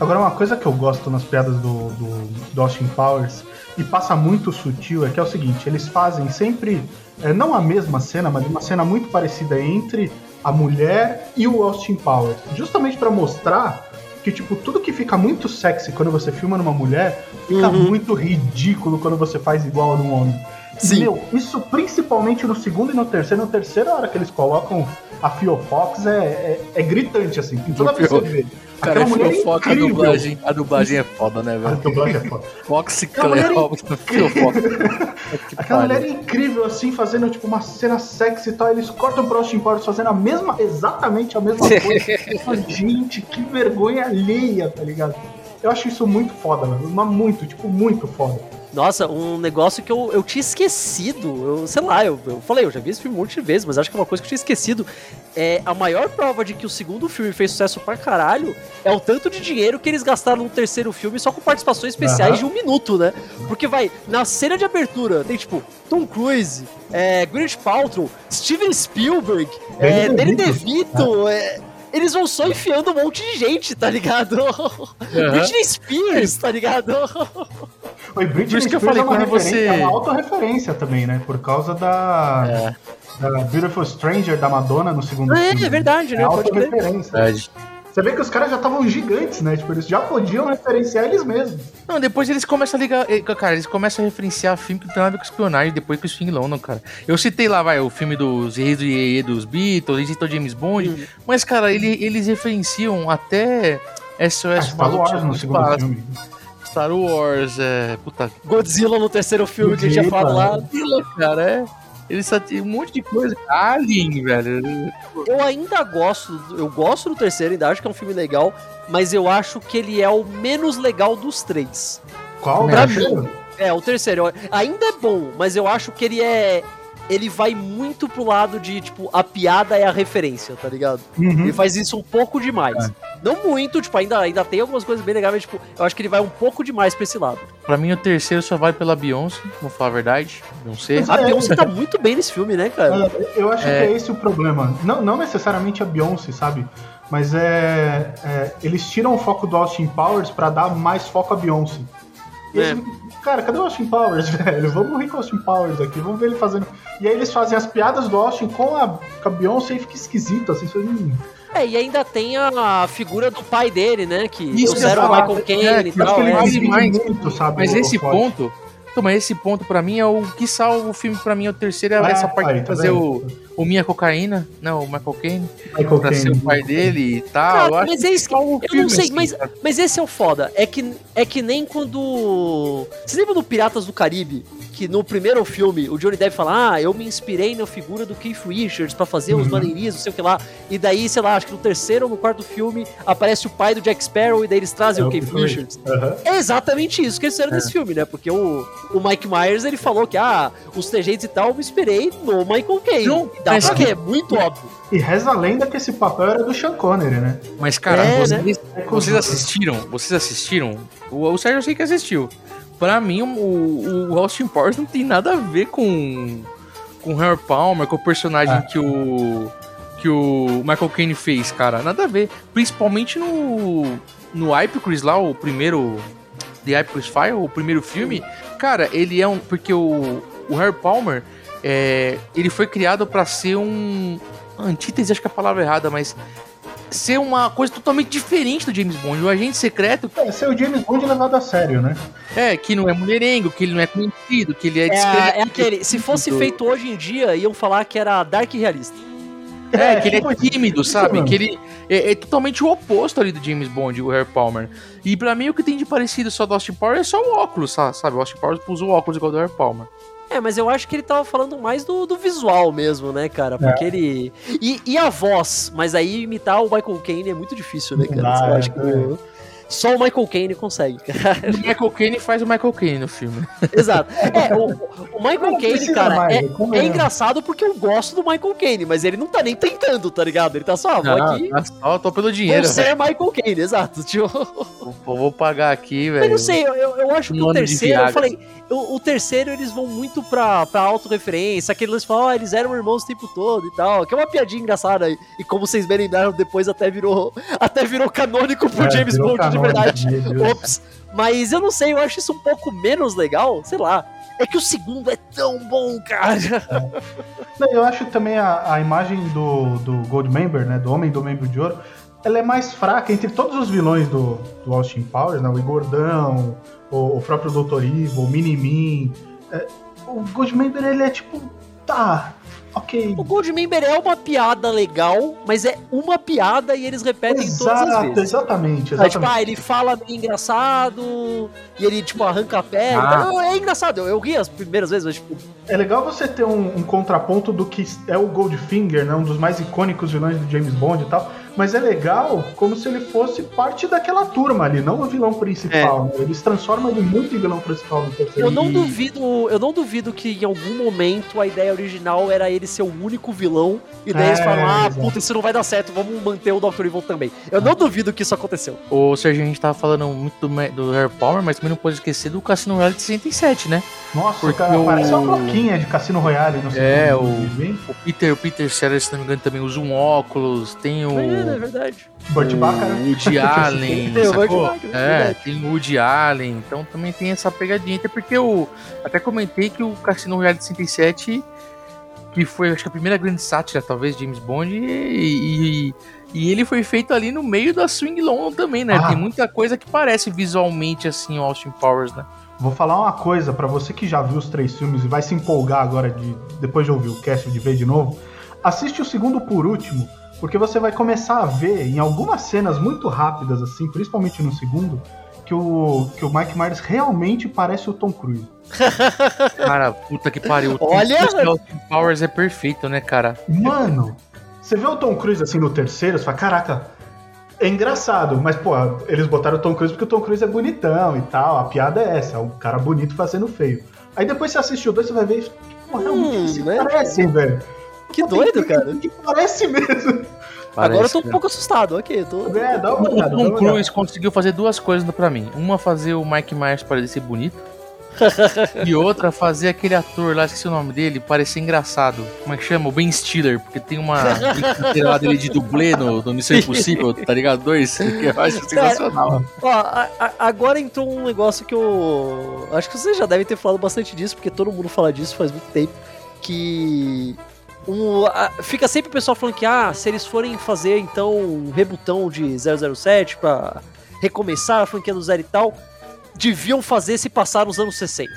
Speaker 3: Agora, uma coisa que eu gosto nas piadas do, do, do Austin Powers, e passa muito sutil, é que é o seguinte, eles fazem sempre, é, não a mesma cena, mas uma cena muito parecida entre a mulher e o Austin Powers. Justamente para mostrar que, tipo, tudo que fica muito sexy quando você filma numa mulher, fica uhum. muito ridículo quando você faz igual a um homem. Sim. Meu, isso principalmente no segundo e no terceiro. No terceiro, a hora que eles colocam a Fiofox é, é, é gritante, assim. Toda vez que você vê.
Speaker 2: Cara, Aquela mulher Fiofox, é a dublagem, a dublagem é foda, né, velho? A dublagem é foda. Fox Clear,
Speaker 3: Fiofox. Aquela mulher é incrível, assim, fazendo, tipo, uma cena sexy e tal. Eles cortam pro Austin Powers fazendo a mesma, exatamente a mesma coisa. Gente, que vergonha alheia, tá ligado? Eu acho isso muito foda, mano. Muito, tipo, muito foda.
Speaker 1: Nossa, um negócio que eu, eu tinha esquecido. Eu, sei lá, eu, eu falei, eu já vi esse filme um monte de vezes, mas acho que é uma coisa que eu tinha esquecido. É a maior prova de que o segundo filme fez sucesso pra caralho é o tanto de dinheiro que eles gastaram no terceiro filme só com participações especiais uhum. de um minuto, né? Porque vai, na cena de abertura, tem tipo Tom Cruise, é, Gwyneth Paltrow, Steven Spielberg, é, Danny DeVito, é, eles vão só enfiando um monte de gente, tá ligado? Britney Spears, tá ligado?
Speaker 3: Oi, Britney
Speaker 2: Por isso que eu
Speaker 3: Spears
Speaker 2: falei,
Speaker 3: é uma
Speaker 2: quando você-
Speaker 3: é uma autorreferência também, né? Por causa da, da Beautiful Stranger da Madonna no segundo
Speaker 1: É,
Speaker 3: filme.
Speaker 1: é verdade, né?
Speaker 3: É autorreferência.
Speaker 2: Verdade.
Speaker 3: Você vê que os caras já estavam gigantes, né? Tipo, eles já podiam referenciar eles mesmos.
Speaker 2: Não, depois eles começam a ligar. eh, Cara, eles começam a referenciar filme que não tem nada a ver com espionagem, depois com o Swing London, cara. Eu citei lá, vai, o filme dos Reis do Iê dos Beatles, eles citou James Bond,
Speaker 1: Hum.
Speaker 2: mas, cara, ele- eles referenciam até SOS
Speaker 3: Star
Speaker 2: Maluco
Speaker 3: Wars no segundo
Speaker 2: Espaço,
Speaker 3: filme.
Speaker 2: Star Wars, é. Puta
Speaker 1: Godzilla no terceiro filme que a gente tinha
Speaker 3: Godzilla,
Speaker 1: falado lá.
Speaker 2: Aquilo, cara, é. Eles só tem um monte de coisa. Alien, velho.
Speaker 1: Eu ainda gosto, eu gosto do terceiro, ainda acho que é um filme legal, mas eu acho que ele é o menos legal dos três.
Speaker 3: Qual?
Speaker 2: Pra
Speaker 1: mim. É, o terceiro. Ainda é bom, mas eu acho que ele é. Ele vai muito pro lado de, tipo, a piada é a referência, tá ligado?
Speaker 3: Uhum.
Speaker 1: Ele faz isso um pouco demais.
Speaker 3: É.
Speaker 1: Não muito, tipo, ainda, ainda tem algumas coisas bem legais, mas, tipo, eu acho que ele vai um pouco demais pra esse lado.
Speaker 2: Pra mim, o terceiro só vai pela Beyoncé, vou falar a verdade. Não sei.
Speaker 1: A
Speaker 3: É.
Speaker 1: Beyoncé tá muito bem nesse filme, né, cara?
Speaker 3: É, Eu acho
Speaker 2: É.
Speaker 3: que é esse o problema. Não, não necessariamente a Beyoncé, sabe? Mas é, é, Eles tiram o foco do Austin Powers pra dar mais foco a Beyoncé. E
Speaker 1: É.
Speaker 3: eles- Cara, cadê o Austin Powers, velho? Vamos rir com o Austin Powers aqui, vamos ver ele fazendo. E aí eles fazem as piadas do Austin com a, com a Beyoncé e fica esquisito, assim. Hum.
Speaker 1: É, e ainda tem a figura do pai dele, né? Que
Speaker 2: Isso ia
Speaker 1: o. Michael
Speaker 2: É,
Speaker 1: Caine e
Speaker 2: que
Speaker 3: Acho
Speaker 1: tal.
Speaker 3: que ele
Speaker 1: é.
Speaker 2: mais-
Speaker 3: muito, sabe?
Speaker 2: Mas esse ponto. Então, mas esse ponto pra mim é o que salva o filme pra mim é o terceiro, é
Speaker 3: Ah,
Speaker 2: essa parte
Speaker 3: aí,
Speaker 2: de
Speaker 3: tá
Speaker 2: fazer
Speaker 3: vendo?
Speaker 2: o, o Minha Cocaína, não, o Michael Caine,
Speaker 3: Michael
Speaker 2: pra
Speaker 3: Caine.
Speaker 2: ser o pai dele e tal.
Speaker 1: Cara, mas é isso que- Eu não
Speaker 2: filme,
Speaker 1: sei,
Speaker 2: assim,
Speaker 1: mas, mas esse é o foda. É que, é que nem quando. Vocês lembram do Piratas do Caribe? Que no primeiro filme o Johnny Depp fala: Ah, eu me inspirei na figura do Keith Richards pra fazer os
Speaker 3: Uhum.
Speaker 1: maneirinhos, não sei o que lá. E daí, sei lá, acho que no terceiro ou no quarto filme aparece o pai do Jack Sparrow e daí eles trazem
Speaker 3: É
Speaker 1: o
Speaker 3: o
Speaker 1: Keith Richards.
Speaker 3: Aham.
Speaker 1: É exatamente isso que eles
Speaker 2: É.
Speaker 1: fizeram nesse filme, né? Porque o, o Mike Myers ele falou que, ah, os trejeitos e tal, eu me inspirei no Michael Caine.
Speaker 2: Não,
Speaker 1: dá
Speaker 2: mas
Speaker 1: pra
Speaker 2: que-
Speaker 1: é muito óbvio.
Speaker 3: E reza a lenda que esse papel era do Sean Connery, né?
Speaker 2: Mas, cara,
Speaker 1: É,
Speaker 2: vocês, vocês assistiram? Vocês assistiram? O, o Sérgio eu sei que assistiu. Pra mim, o, o Austin Powers não tem nada a ver com com o Harry Palmer, com o personagem
Speaker 3: Ah.
Speaker 2: que o que o Michael Caine fez, cara. Nada a ver. Principalmente no no Hypocris lá, o primeiro The Hypocris File, o primeiro filme. Cara, ele é um porque o o Harry Palmer é, ele foi criado pra ser um antítese, acho que é a palavra errada, mas ser uma coisa totalmente diferente do James Bond. O agente secreto
Speaker 3: É, ser o James Bond levado a sério, né?
Speaker 2: é que não é mulherengo, que ele não é conhecido, que ele é
Speaker 1: É,
Speaker 2: discreto.
Speaker 1: é aquele, se fosse feito hoje em dia, iam falar que era Dark Realista.
Speaker 2: É, que ele é
Speaker 3: tipo-
Speaker 2: tímido, sabe?
Speaker 3: mano.
Speaker 2: Que ele é, é totalmente o oposto ali do James Bond, o Harry Palmer. E pra mim o que tem de parecido só do Austin Powers é só o óculos, sa- sabe? O Austin Powers usa o óculos igual do Harry Palmer.
Speaker 1: É, mas eu acho que ele tava falando mais do, do visual mesmo, né, cara?
Speaker 3: É.
Speaker 1: Porque ele. E, e a voz, mas aí imitar o Michael Caine é muito difícil, né, cara? eu
Speaker 3: é,
Speaker 1: acho que só o Michael Caine consegue, cara.
Speaker 2: O Michael Caine faz o Michael Caine no filme.
Speaker 1: Exato. É, o, o Michael Caine, cara,
Speaker 3: mais,
Speaker 1: é, é
Speaker 3: é?
Speaker 1: engraçado porque eu gosto do Michael Caine, mas ele não tá nem tentando, tá ligado? Ele tá só, ah, vou aqui.
Speaker 2: tá só, tô pelo dinheiro.
Speaker 1: Vou ser Michael Caine, exato. Tipo.
Speaker 2: Vou, pagar aqui, velho.
Speaker 1: eu não sei, eu, eu- acho que o terceiro, eu falei, o, o terceiro eles vão muito pra, pra autorreferência, aquele eles falam, ó, eles eram irmãos o tempo todo e tal, que é uma piadinha engraçada, e, e como vocês lembraram, depois até virou, até virou canônico pro
Speaker 3: É,
Speaker 1: James
Speaker 3: virou
Speaker 1: Bond verdade. Ops. Mas eu não sei, eu acho isso um pouco menos legal, sei lá. É que o segundo é tão bom, cara.
Speaker 3: Não, Eu acho também a, a imagem do, do Goldmember, né? Do Homem do Membro de Ouro, ela é mais fraca entre todos os vilões do, do Austin Powers, né? O Gordão, o, o próprio Dr. Evil, o Minimin. É, o Goldmember, ele é tipo, tá, ok.
Speaker 1: O Goldmember é uma piada legal, mas é uma piada e eles repetem todas as
Speaker 3: Exato,
Speaker 1: vezes.
Speaker 3: exatamente,
Speaker 1: Aí, tipo,
Speaker 3: exatamente.
Speaker 1: ah, ele fala meio engraçado e ele, tipo, arranca a pele.
Speaker 2: Ah.
Speaker 1: Não, é engraçado, eu, eu ri as primeiras vezes, mas, tipo,
Speaker 3: É legal você ter um, um contraponto do que é o Goldfinger, né? Um dos mais icônicos vilões do James Bond e tal. Mas é legal como se ele fosse parte daquela turma ali, não o vilão principal. né? Eles transformam ele muito em vilão principal no terceiro.
Speaker 1: eu não duvido, eu não duvido que em algum momento a ideia original era ele ser o único vilão, e daí eles
Speaker 3: É,
Speaker 1: falaram, ah,
Speaker 3: exato.
Speaker 1: puta, isso não vai dar certo, vamos manter o Dr. Evil também. Eu não duvido que isso aconteceu.
Speaker 2: O Sérgio, a gente tava falando muito do, do Harry Palmer, mas também não pode esquecer do Cassino Royale de 67, né?
Speaker 3: Nossa,
Speaker 2: Porque
Speaker 3: cara,
Speaker 2: o-
Speaker 3: parece uma plaquinha de Cassino Royale no
Speaker 2: É,
Speaker 3: segundo
Speaker 2: o-? O Peter, o Peter Sellers, se não me engano, também usa um óculos, tem o...
Speaker 1: É, né? É verdade.
Speaker 3: Burt Bacharach.
Speaker 2: o Woody Allen,
Speaker 1: Tem o
Speaker 2: sacou?
Speaker 1: Bacharach, é
Speaker 2: tem o Woody Allen, então também tem essa pegadinha. Até porque eu até comentei que o Cassino Royale de 67, que foi acho que a primeira grande sátira, talvez, de James Bond, e, e, e ele foi feito ali no meio da Swing London também, né?
Speaker 3: Ah.
Speaker 2: Tem muita coisa que parece visualmente assim o Austin Powers, né?
Speaker 3: Vou falar uma coisa pra você que já viu os três filmes e vai se empolgar agora de depois de ouvir o cast de ver de novo. Assiste o segundo por último, porque você vai começar a ver em algumas cenas muito rápidas assim, principalmente no segundo, que o que o Mike Myers realmente parece o Tom Cruise.
Speaker 2: Cara, puta que pariu. O
Speaker 1: Olha!
Speaker 2: Tom Cruise de Austin Powers é perfeito, né, cara?
Speaker 3: Mano, você vê o Tom Cruise assim no terceiro, você fala, caraca, é engraçado, mas pô, eles botaram o Tom Cruise porque o Tom Cruise é bonitão e tal, a piada é essa, é um cara bonito fazendo feio. Aí depois você assiste o dois, você vai ver, pô, realmente
Speaker 1: Hum,
Speaker 3: se
Speaker 1: né?
Speaker 3: parecem, velho.
Speaker 1: Que doido, cara.
Speaker 3: Que parece mesmo.
Speaker 1: Agora eu tô um
Speaker 2: Parece,
Speaker 1: pouco assustado, ok. Tô...
Speaker 3: É, dá uma
Speaker 2: O
Speaker 3: olhada. dá
Speaker 2: Tom. Cruise conseguiu fazer duas coisas pra mim. Uma, fazer o Mike Myers parecer bonito. e outra, fazer aquele ator lá, esqueci o nome dele, parecer engraçado. Como é que chama? O Ben Stiller, porque tem uma lá dele de dublê no, no Missão Impossível, tá ligado? Dois, que eu acho sensacional.
Speaker 1: Ó, a- a- agora entrou um negócio que eu. Acho que vocês já devem ter falado bastante disso, porque todo mundo fala disso faz muito tempo. Que. Um, a- fica sempre o pessoal falando que, ah, se eles forem fazer então um rebutão de 007 pra recomeçar a franquia do zero e tal, deviam fazer se passar nos anos 60.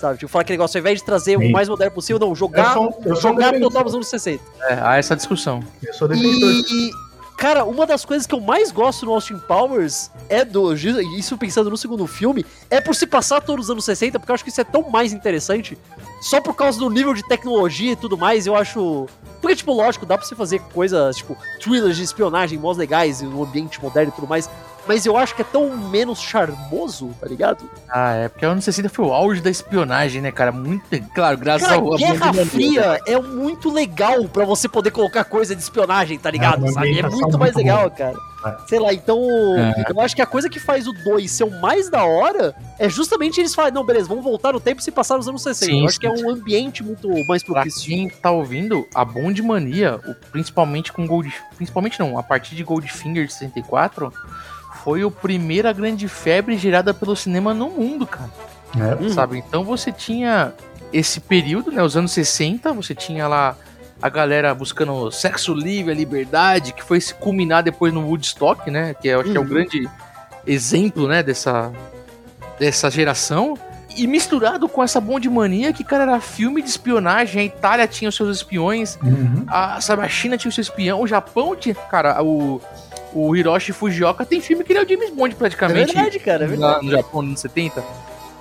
Speaker 1: Sabe? Tipo, falar aquele negócio, ao invés de trazer
Speaker 3: Sim.
Speaker 1: o mais moderno possível, não,
Speaker 3: Eu
Speaker 1: jogar,
Speaker 3: sou, eu sou
Speaker 1: jogar total nos anos 60.
Speaker 2: É, há essa discussão.
Speaker 3: eu sou defensor.
Speaker 1: E, cara, uma das coisas que eu mais gosto no Austin Powers é do. Isso pensando no segundo filme, é por se passar todos os anos 60, porque eu acho que isso é tão mais interessante. Só por causa do nível de tecnologia e tudo mais, eu acho. Porque, tipo, lógico, dá pra você fazer coisas, tipo, thrillers de espionagem mós legais, um ambiente moderno e tudo mais. Mas eu acho que é tão menos charmoso, tá ligado?
Speaker 2: Ah, é, porque o anos 60 foi o auge da espionagem, né, cara? Muito, claro, graças
Speaker 1: Cara,
Speaker 2: ao...
Speaker 1: Guerra Fria é muito legal pra você poder colocar coisa de espionagem, tá ligado?
Speaker 3: uma
Speaker 1: sabe? É muito mais
Speaker 3: muito
Speaker 1: legal, cara. Sei lá, então.
Speaker 2: É.
Speaker 1: Eu acho que a coisa que faz o 2 ser o mais da hora é justamente eles falarem, não, beleza, vamos voltar no tempo e se passar nos anos 60.
Speaker 2: Sim,
Speaker 1: eu acho
Speaker 2: sim,
Speaker 1: que é um ambiente muito mais
Speaker 2: Pra
Speaker 1: propício.
Speaker 2: quem tá ouvindo, a Bond Mania, principalmente com Gold... Principalmente não, a partir de Goldfinger de 64, foi a primeira grande febre gerada pelo cinema no mundo, cara.
Speaker 3: É.
Speaker 2: Sabe? Então você tinha esse período, né, os anos 60, você tinha lá a galera buscando sexo livre, a liberdade, que foi se culminar depois no Woodstock, né, que eu acho que é o
Speaker 1: Uhum.
Speaker 2: grande exemplo, né, dessa, dessa geração. E misturado com essa Bond mania que, cara, era filme de espionagem, a Itália tinha os seus espiões,
Speaker 3: Uhum.
Speaker 2: a, sabe, a China tinha o seu espião, o Japão tinha, cara, o, o Hiroshi Fujioka tem filme que ele é o James Bond
Speaker 1: É
Speaker 2: praticamente
Speaker 1: verdade, cara, é verdade.
Speaker 2: lá no Japão nos anos 70.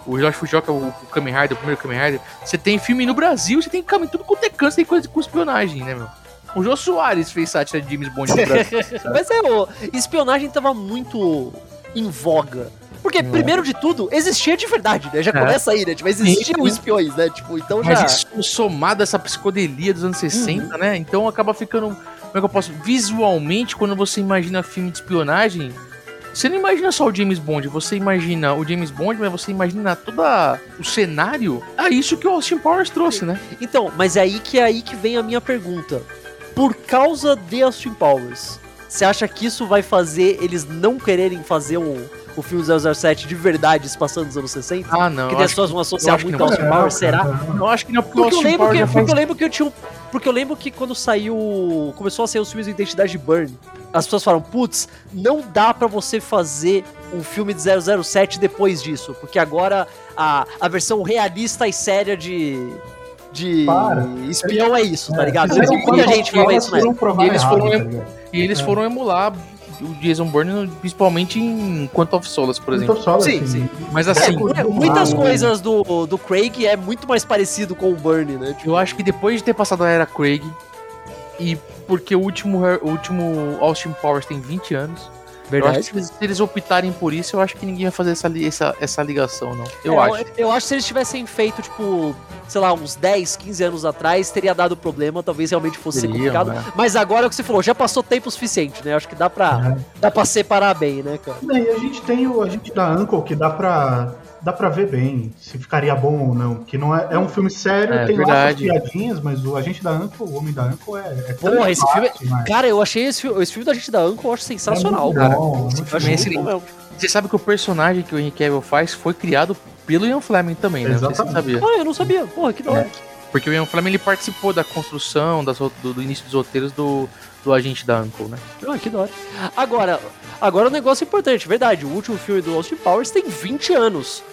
Speaker 2: O Hiroshi Fujioka, o, o Kamen Rider, o primeiro Kamen Rider. Você tem filme no Brasil, você tem Kamen tudo quanto é canto, você tem coisa com espionagem, né, meu? O Jô Soares fez sátira de James Bond no Brasil.
Speaker 1: Mas é, o espionagem tava muito em voga. Porque, primeiro de tudo, existia de verdade, né? Já
Speaker 2: É.
Speaker 1: começa aí, né? Tipo, existiam espiões, né? Tipo, então já.
Speaker 2: Mas isso somado a essa psicodelia dos anos 60, né? Então acaba ficando. Como é que eu posso. Visualmente, quando você imagina filme de espionagem, você não imagina só o James Bond, você imagina o James Bond, mas você imagina todo o cenário. É isso que o Austin Powers trouxe, né?
Speaker 1: Então, mas é aí que é aí que vem a minha pergunta. Por causa de Austin Powers, você acha que isso vai fazer eles não quererem fazer um, o filme 007 de verdade se passando nos anos 60?
Speaker 2: Ah, não.
Speaker 1: que as pessoas vão associar muito ao
Speaker 2: não.
Speaker 1: Austin Powers, será?
Speaker 2: Eu acho que não, porque, o
Speaker 1: Porque eu, lembro que, porque eu lembro que eu tinha um- Porque eu lembro que quando saiu. Começou a sair os filmes de Identidade Burn, as pessoas falaram, putz, não dá pra você fazer um filme de 007 depois disso. Porque agora a, a versão realista e séria de. De
Speaker 3: Para.
Speaker 1: espião é isso, tá ligado?
Speaker 3: Fizeram
Speaker 1: Muita
Speaker 3: quantas
Speaker 1: gente fala isso, né?
Speaker 3: foram
Speaker 2: E eles
Speaker 3: errado,
Speaker 2: foram-
Speaker 3: tá ligado?
Speaker 2: E eles
Speaker 3: É.
Speaker 2: foram emular o Jason Bourne, principalmente em Quantum of Solace, por exemplo.
Speaker 3: Só,
Speaker 1: Sim, sim.
Speaker 2: Mas
Speaker 1: É,
Speaker 2: assim,
Speaker 1: mu- muitas
Speaker 3: Ah,
Speaker 1: coisas do, do Craig é muito mais parecido com o Burn, né? Tipo,
Speaker 2: eu acho que depois de ter passado a era Craig, e porque o último, o último Austin Powers tem 20 anos, eu acho que se eles, optarem por isso, eu acho que ninguém vai fazer essa, li- essa, essa ligação, não. Eu
Speaker 1: É,
Speaker 2: acho.
Speaker 1: Eu, eu acho que se eles tivessem feito, tipo, sei lá, uns 10, 15 anos atrás, teria dado problema, talvez realmente fosse complicado.
Speaker 2: né?
Speaker 1: Mas agora é o que você falou, já passou tempo suficiente, né? Acho que dá pra,
Speaker 3: É.
Speaker 1: dá pra separar bem, né, cara?
Speaker 3: E a gente tem o a gente da Uncle que dá pra dá pra ver bem se ficaria bom ou não. Que não é, é um filme sério,
Speaker 2: É,
Speaker 3: tem lá
Speaker 2: verdade.
Speaker 3: piadinhas, mas o Agente da Uncle, o Homem da Uncle é. é
Speaker 1: Porra, esse filme.
Speaker 3: parte, mas
Speaker 1: Cara, eu achei esse, esse filme da gente da Uncle, eu acho sensacional,
Speaker 3: é
Speaker 1: cara.
Speaker 3: bom,
Speaker 1: Eu
Speaker 2: bom.
Speaker 1: muito bom mesmo.
Speaker 2: Você sabe que o personagem que o Henry Cavill faz foi criado pelo Ian Fleming também, né? Não sei se você
Speaker 3: Exatamente.
Speaker 2: sabia.
Speaker 1: Ah, eu não sabia. Porra, que da hora.
Speaker 2: Porque o Ian Fleming ele participou da construção, das do, do início dos roteiros do, do Agente da Uncle, né?
Speaker 1: Ah, que da hora. Agora, agora um negócio importante, verdade. O último filme do Austin Powers tem 20 anos.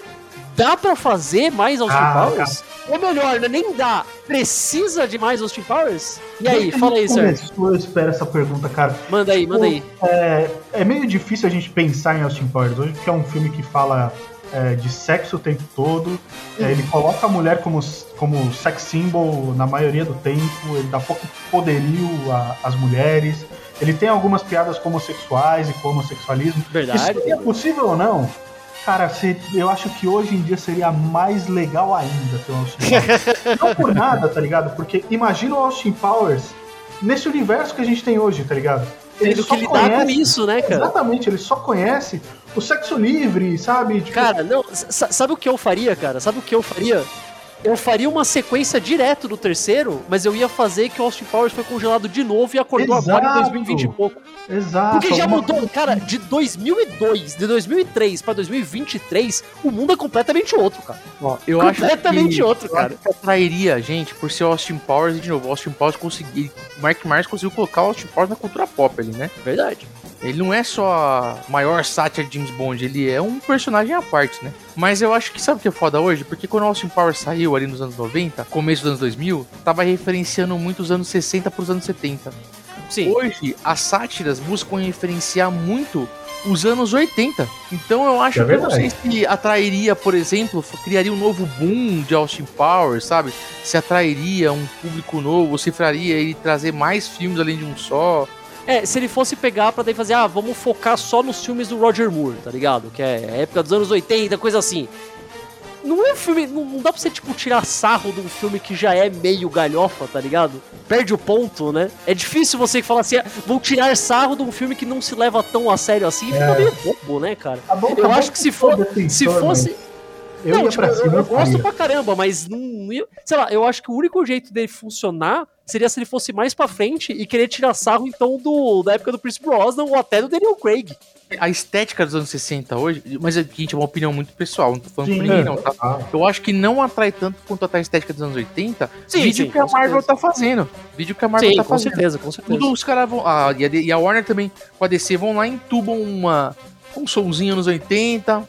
Speaker 1: Dá pra fazer mais Austin
Speaker 3: Ah,
Speaker 1: Powers? Ou melhor, né, nem dá. Precisa de mais Austin Powers? E aí,
Speaker 3: Desde
Speaker 1: fala aí, Sérgio.
Speaker 3: Eu espero essa pergunta, cara.
Speaker 1: Manda aí, manda aí.
Speaker 3: É, é meio difícil a gente pensar em Austin Powers hoje, porque é um filme que fala é, de sexo o tempo todo. É, ele coloca a mulher como, como sex symbol na maioria do tempo, ele dá pouco poderio às mulheres. Ele tem algumas piadas com homossexuais e com homossexualismo.
Speaker 1: Verdade.
Speaker 3: Isso seria possível ou não? Cara, se- eu acho que hoje em dia seria mais legal ainda ter o Austin Powers. não por nada, tá ligado? Porque imagina o Austin Powers nesse universo que a gente tem hoje, tá ligado?
Speaker 1: Tendo
Speaker 3: só
Speaker 1: que lidar com
Speaker 3: conhece-
Speaker 1: isso, né, cara?
Speaker 3: Exatamente, ele só conhece o sexo livre, sabe? Tipo,
Speaker 1: Cara, não, sa- sabe o que eu faria, cara? Sabe o que eu faria? Eu faria uma sequência direto do terceiro, mas eu ia fazer que o Austin Powers foi congelado de novo e acordou agora em
Speaker 3: Exato.
Speaker 1: 2020 e pouco.
Speaker 3: exato.
Speaker 1: Porque já mudou,
Speaker 3: coisa-
Speaker 1: cara, de 2002, de 2003 pra 2023, o mundo é completamente outro, cara.
Speaker 2: Ó, eu acho
Speaker 1: completamente
Speaker 2: que,
Speaker 1: outro,
Speaker 2: eu
Speaker 1: cara.
Speaker 2: acho que atrairia a gente por ser o Austin Powers e de novo, o Austin Powers conseguiu. O Mark Myers conseguiu colocar o Austin Powers na cultura pop ali, né?
Speaker 1: Verdade.
Speaker 2: Ele não é só a maior sátira de James Bond, ele é um personagem à parte, né? Mas eu acho que sabe o que é foda hoje? Porque quando o Austin Powers saiu ali nos anos 90, começo dos anos 2000, tava referenciando muito os anos 60 pros anos 70.
Speaker 1: Sim.
Speaker 2: Hoje, as sátiras buscam referenciar muito os anos 80. Então eu acho
Speaker 3: É
Speaker 2: que eu não sei se atrairia, por exemplo, criaria um novo boom de Austin Powers, sabe? Se atrairia um público novo, se faria ele trazer mais filmes além de um só.
Speaker 1: É, se ele fosse pegar pra daí fazer, ah, vamos focar só nos filmes do Roger Moore, tá ligado? Que é a época dos anos 80, coisa assim. Não é um filme. Não, dá pra você, tipo, tirar sarro de um filme que já é meio galhofa, tá ligado? Perde o ponto, né? É difícil você falar assim, ah, vou tirar sarro de um filme que não se leva tão a sério assim e fica meio bobo, né, cara?
Speaker 3: Tá bom, tá
Speaker 1: Eu acho que se
Speaker 3: for
Speaker 1: Se fosse.
Speaker 3: Eu
Speaker 1: não, tipo, eu, eu gosto pra caramba, mas não, Sei lá, eu acho que o único jeito dele funcionar seria se ele fosse mais pra frente e querer tirar sarro, então, do, da época do Chris Brosnan ou até do Daniel Craig.
Speaker 2: A estética dos anos 60 hoje, mas é, gente, é uma opinião muito pessoal, não tô falando
Speaker 3: Sim,
Speaker 2: por ninguém, não, tá? Eu acho que não atrai tanto quanto atrai a estética dos anos 80.
Speaker 1: Sim,
Speaker 2: vídeo
Speaker 1: sim,
Speaker 2: que a
Speaker 1: com
Speaker 2: Marvel
Speaker 1: certeza.
Speaker 2: tá fazendo. Vídeo que a Marvel
Speaker 1: Sim,
Speaker 2: tá
Speaker 1: com
Speaker 2: fazendo.
Speaker 1: certeza, com certeza.
Speaker 2: Tudo os caras vão. Ah, e, a, e a Warner também, com a DC, vão lá e entubam uma. Um somzinho anos 80.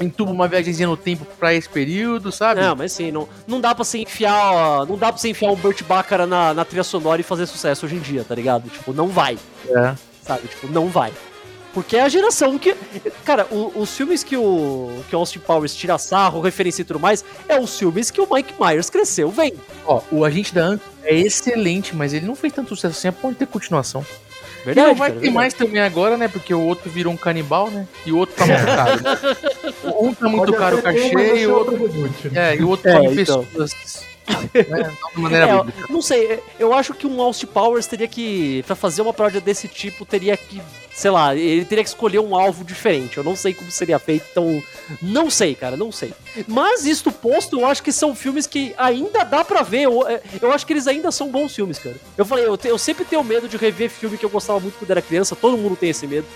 Speaker 2: Entubam uma viagemzinha no tempo pra esse período, sabe?
Speaker 1: Não, mas sim, não, não dá pra você enfiar. ó, Não dá pra você enfiar um Burt Bacharach na, na trilha sonora e fazer sucesso hoje em dia, tá ligado? Tipo, não vai.
Speaker 2: É.
Speaker 1: Sabe? Tipo, não vai. Porque é a geração que. Cara, o- os filmes que o, que o Austin Powers tira sarro, referência e tudo mais, é os filmes que o Mike Myers cresceu, vem.
Speaker 2: Ó, o Agente da Ant é excelente, mas ele não fez tanto sucesso assim, é pode ter continuação.
Speaker 1: Verdade.
Speaker 2: e não vai
Speaker 1: cara,
Speaker 2: ter
Speaker 1: verdade.
Speaker 2: mais também agora, né? Porque o outro virou um canibal, né? E o outro tá muito caro. né? Um tá muito
Speaker 3: pode
Speaker 2: caro o cachê e
Speaker 3: é
Speaker 2: o outro.
Speaker 3: outro reboot.
Speaker 2: É, e o outro
Speaker 1: É,
Speaker 2: come
Speaker 1: então.
Speaker 2: pessoas. Né?
Speaker 1: É,
Speaker 2: bíblica.
Speaker 1: não sei, eu acho que um Austin Powers teria que, pra fazer uma paródia desse tipo, teria que, sei lá, ele teria que escolher um alvo diferente. Eu não sei como seria feito, então, não sei, cara, não sei. Mas isto posto, eu acho que são filmes que ainda dá pra ver. Eu, é, eu acho que eles ainda são bons filmes, cara. Eu falei, eu, te- eu sempre tenho medo de rever filme que eu gostava muito quando era criança, todo mundo tem esse medo.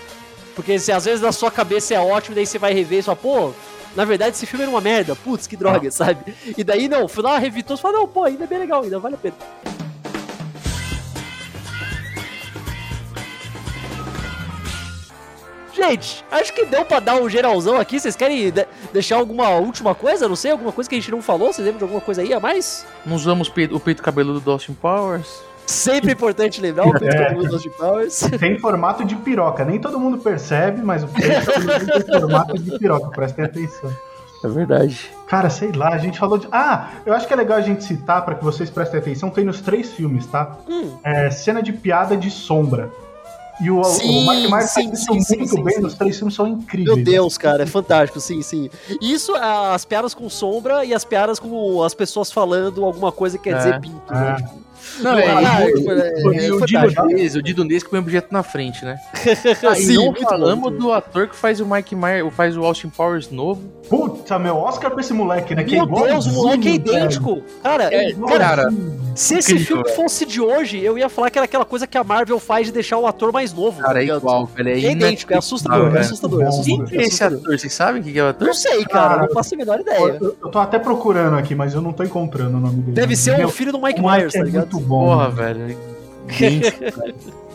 Speaker 1: Porque se às vezes na sua cabeça é ótimo, daí você vai rever e fala, pô, na verdade esse filme era uma merda, putz, que droga, sabe? E daí não, fui lá, revi todos e falei, não, pô, ainda é bem legal, ainda vale a pena. Gente, acho que deu pra dar um geralzão aqui. Vocês querem de- deixar alguma última coisa? Não sei, alguma coisa que a gente não falou? Vocês lembram de alguma coisa aí a mais?
Speaker 2: Não usamos o peito, o peito cabeludo do Austin Powers.
Speaker 1: Sempre importante lembrar o Peito
Speaker 3: É.
Speaker 1: Austin Powers.
Speaker 3: Tem formato de piroca. Nem todo mundo percebe, mas o peito tem formato de piroca. Prestem atenção.
Speaker 2: É verdade.
Speaker 3: Cara, sei lá, a gente falou de. Ah, eu acho que é legal a gente citar para que vocês prestem atenção. Tem nos três filmes, tá?
Speaker 1: Hum.
Speaker 3: É, cena de piada de sombra. E o,
Speaker 1: Sim,
Speaker 3: o Myers
Speaker 1: sim, sim, sim,
Speaker 3: muito
Speaker 1: sim,
Speaker 3: bem.
Speaker 1: sim.
Speaker 3: Os três filmes são incríveis.
Speaker 1: Meu Deus, cara, é fantástico, sim, sim. Isso, as piadas com sombra e as piadas com as pessoas falando alguma coisa que quer
Speaker 3: É,
Speaker 1: dizer pinto, né?
Speaker 3: é.
Speaker 1: Tipo,
Speaker 2: Não,
Speaker 1: é,
Speaker 2: é,
Speaker 1: é,
Speaker 2: e-
Speaker 1: é,
Speaker 2: o. Didonês, o Didonês que põe objeto na frente, né? Ah,
Speaker 1: Sim,
Speaker 2: não falamos do ator que faz o Mike Myers, faz o Austin Powers novo.
Speaker 3: Puta, meu, Oscar pra esse moleque, né? Que
Speaker 1: Meu
Speaker 3: é
Speaker 1: Deus, o moleque é idêntico. Cara,
Speaker 2: É,
Speaker 1: cara,
Speaker 2: cara,
Speaker 1: se esse
Speaker 2: incrível,
Speaker 1: filme
Speaker 2: velho.
Speaker 1: fosse de hoje, eu ia falar que era aquela coisa que a Marvel faz de deixar o ator mais novo.
Speaker 2: Cara,
Speaker 1: tá
Speaker 2: é
Speaker 1: ligado?
Speaker 2: igual, velho. É,
Speaker 1: É idêntico, é assustador, é assustador, é assustador.
Speaker 2: Quem que é esse ator? Vocês sabem quem que é o ator?
Speaker 1: Não sei, cara,
Speaker 3: Cara,
Speaker 1: não faço a menor ideia.
Speaker 3: Eu, eu tô até procurando aqui, mas eu não tô encontrando o nome dele.
Speaker 1: Deve ser
Speaker 3: Meu,
Speaker 1: o filho do Mike Myers, tá
Speaker 3: é
Speaker 1: ligado?
Speaker 3: muito bom.
Speaker 2: Porra, velho. Gente,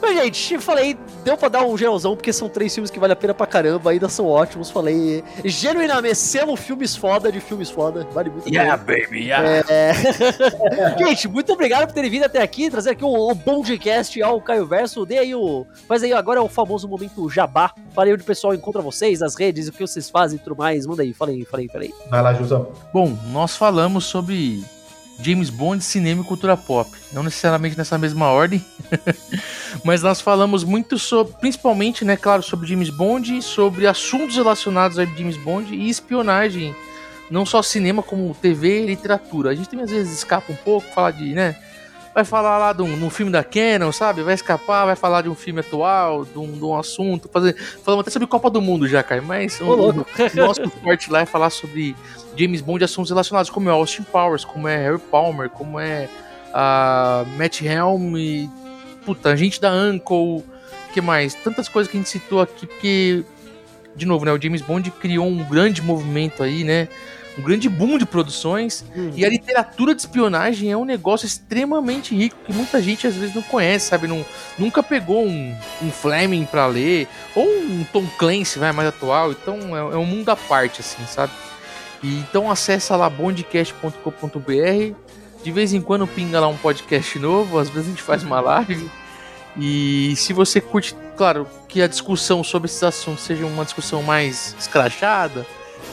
Speaker 1: Mas, gente, falei, deu pra dar um geralzão, porque são três filmes que vale a pena pra caramba, ainda são ótimos. Falei, genuinamente, selo filmes foda de filmes foda, vale muito a pena.
Speaker 2: yeah, baby, yeah.
Speaker 1: É... Gente, muito obrigado por terem vindo até aqui, trazer aqui o, o Bondcast ao Caio Verso. Dê aí o. Faz aí agora é o famoso momento jabá. Falei onde o pessoal encontra vocês, as redes, o que vocês fazem e tudo mais. Manda aí, falei, falei, falei.
Speaker 3: Vai lá, Jusão.
Speaker 2: Bom, nós falamos sobre James Bond, cinema e cultura pop. Não necessariamente nessa mesma ordem, mas nós falamos muito sobre, principalmente, né, claro, sobre James Bond, sobre assuntos relacionados a James Bond e espionagem. Não só cinema, como TV e literatura. A gente também às vezes escapa um pouco, fala de, né? Vai falar lá de um, de um filme da Canon, sabe? Vai escapar, vai falar de um filme atual, de um, de um assunto. Fazer, falamos até sobre Copa do Mundo já, Caio. Mas
Speaker 1: louco.
Speaker 2: o nosso forte lá é falar sobre James Bond e assuntos relacionados, como é Austin Powers, como é Harry Palmer, como é a Matt Helm e puta, a gente da Uncle, que mais? Tantas coisas que a gente citou aqui, porque, de novo, né, o James Bond criou um grande movimento aí, né? Um grande boom de produções. E a literatura de espionagem é um negócio extremamente rico que muita gente às vezes não conhece, sabe? Não, nunca pegou um, um Fleming pra ler, ou um Tom Clancy, vai, mais atual. Então é, é um mundo à parte, assim, sabe? E, então acessa lá bondcast.com.br. De vez em quando pinga lá um podcast novo, às vezes a gente faz uma live. E se você curte, claro, que a discussão sobre esses assuntos seja uma discussão mais escrachada,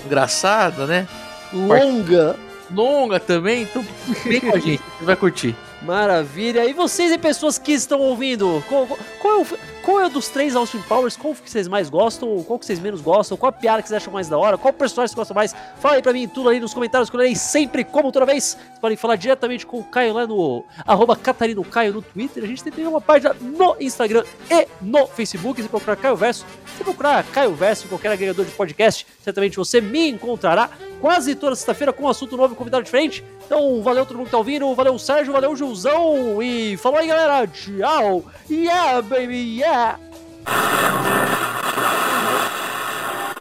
Speaker 2: engraçada, né?
Speaker 1: Longa.
Speaker 2: longa também, então vem com a gente, você vai curtir.
Speaker 1: Maravilha. E vocês e pessoas que estão ouvindo, qual, qual- é o, qual é dos três Austin Powers? Qual que vocês mais gostam? Qual que vocês menos gostam? Qual a piada que vocês acham mais da hora? Qual personagem vocês gostam mais? Fala aí pra mim tudo aí nos comentários que eu lerei sempre, como toda vez. Vocês podem falar diretamente com o Caio lá no arroba Catarino Caio no Twitter. A gente tem uma página no Instagram e no Facebook. Se procurar Caio Verso, se procurar Caio Verso qualquer agregador de podcast, certamente você me encontrará quase toda sexta-feira com um assunto novo e convidado diferente. Então, valeu todo mundo que tá ouvindo, valeu Sérgio, valeu Gilzão e falou aí galera, tchau! Yeah, baby, yeah! Yeah.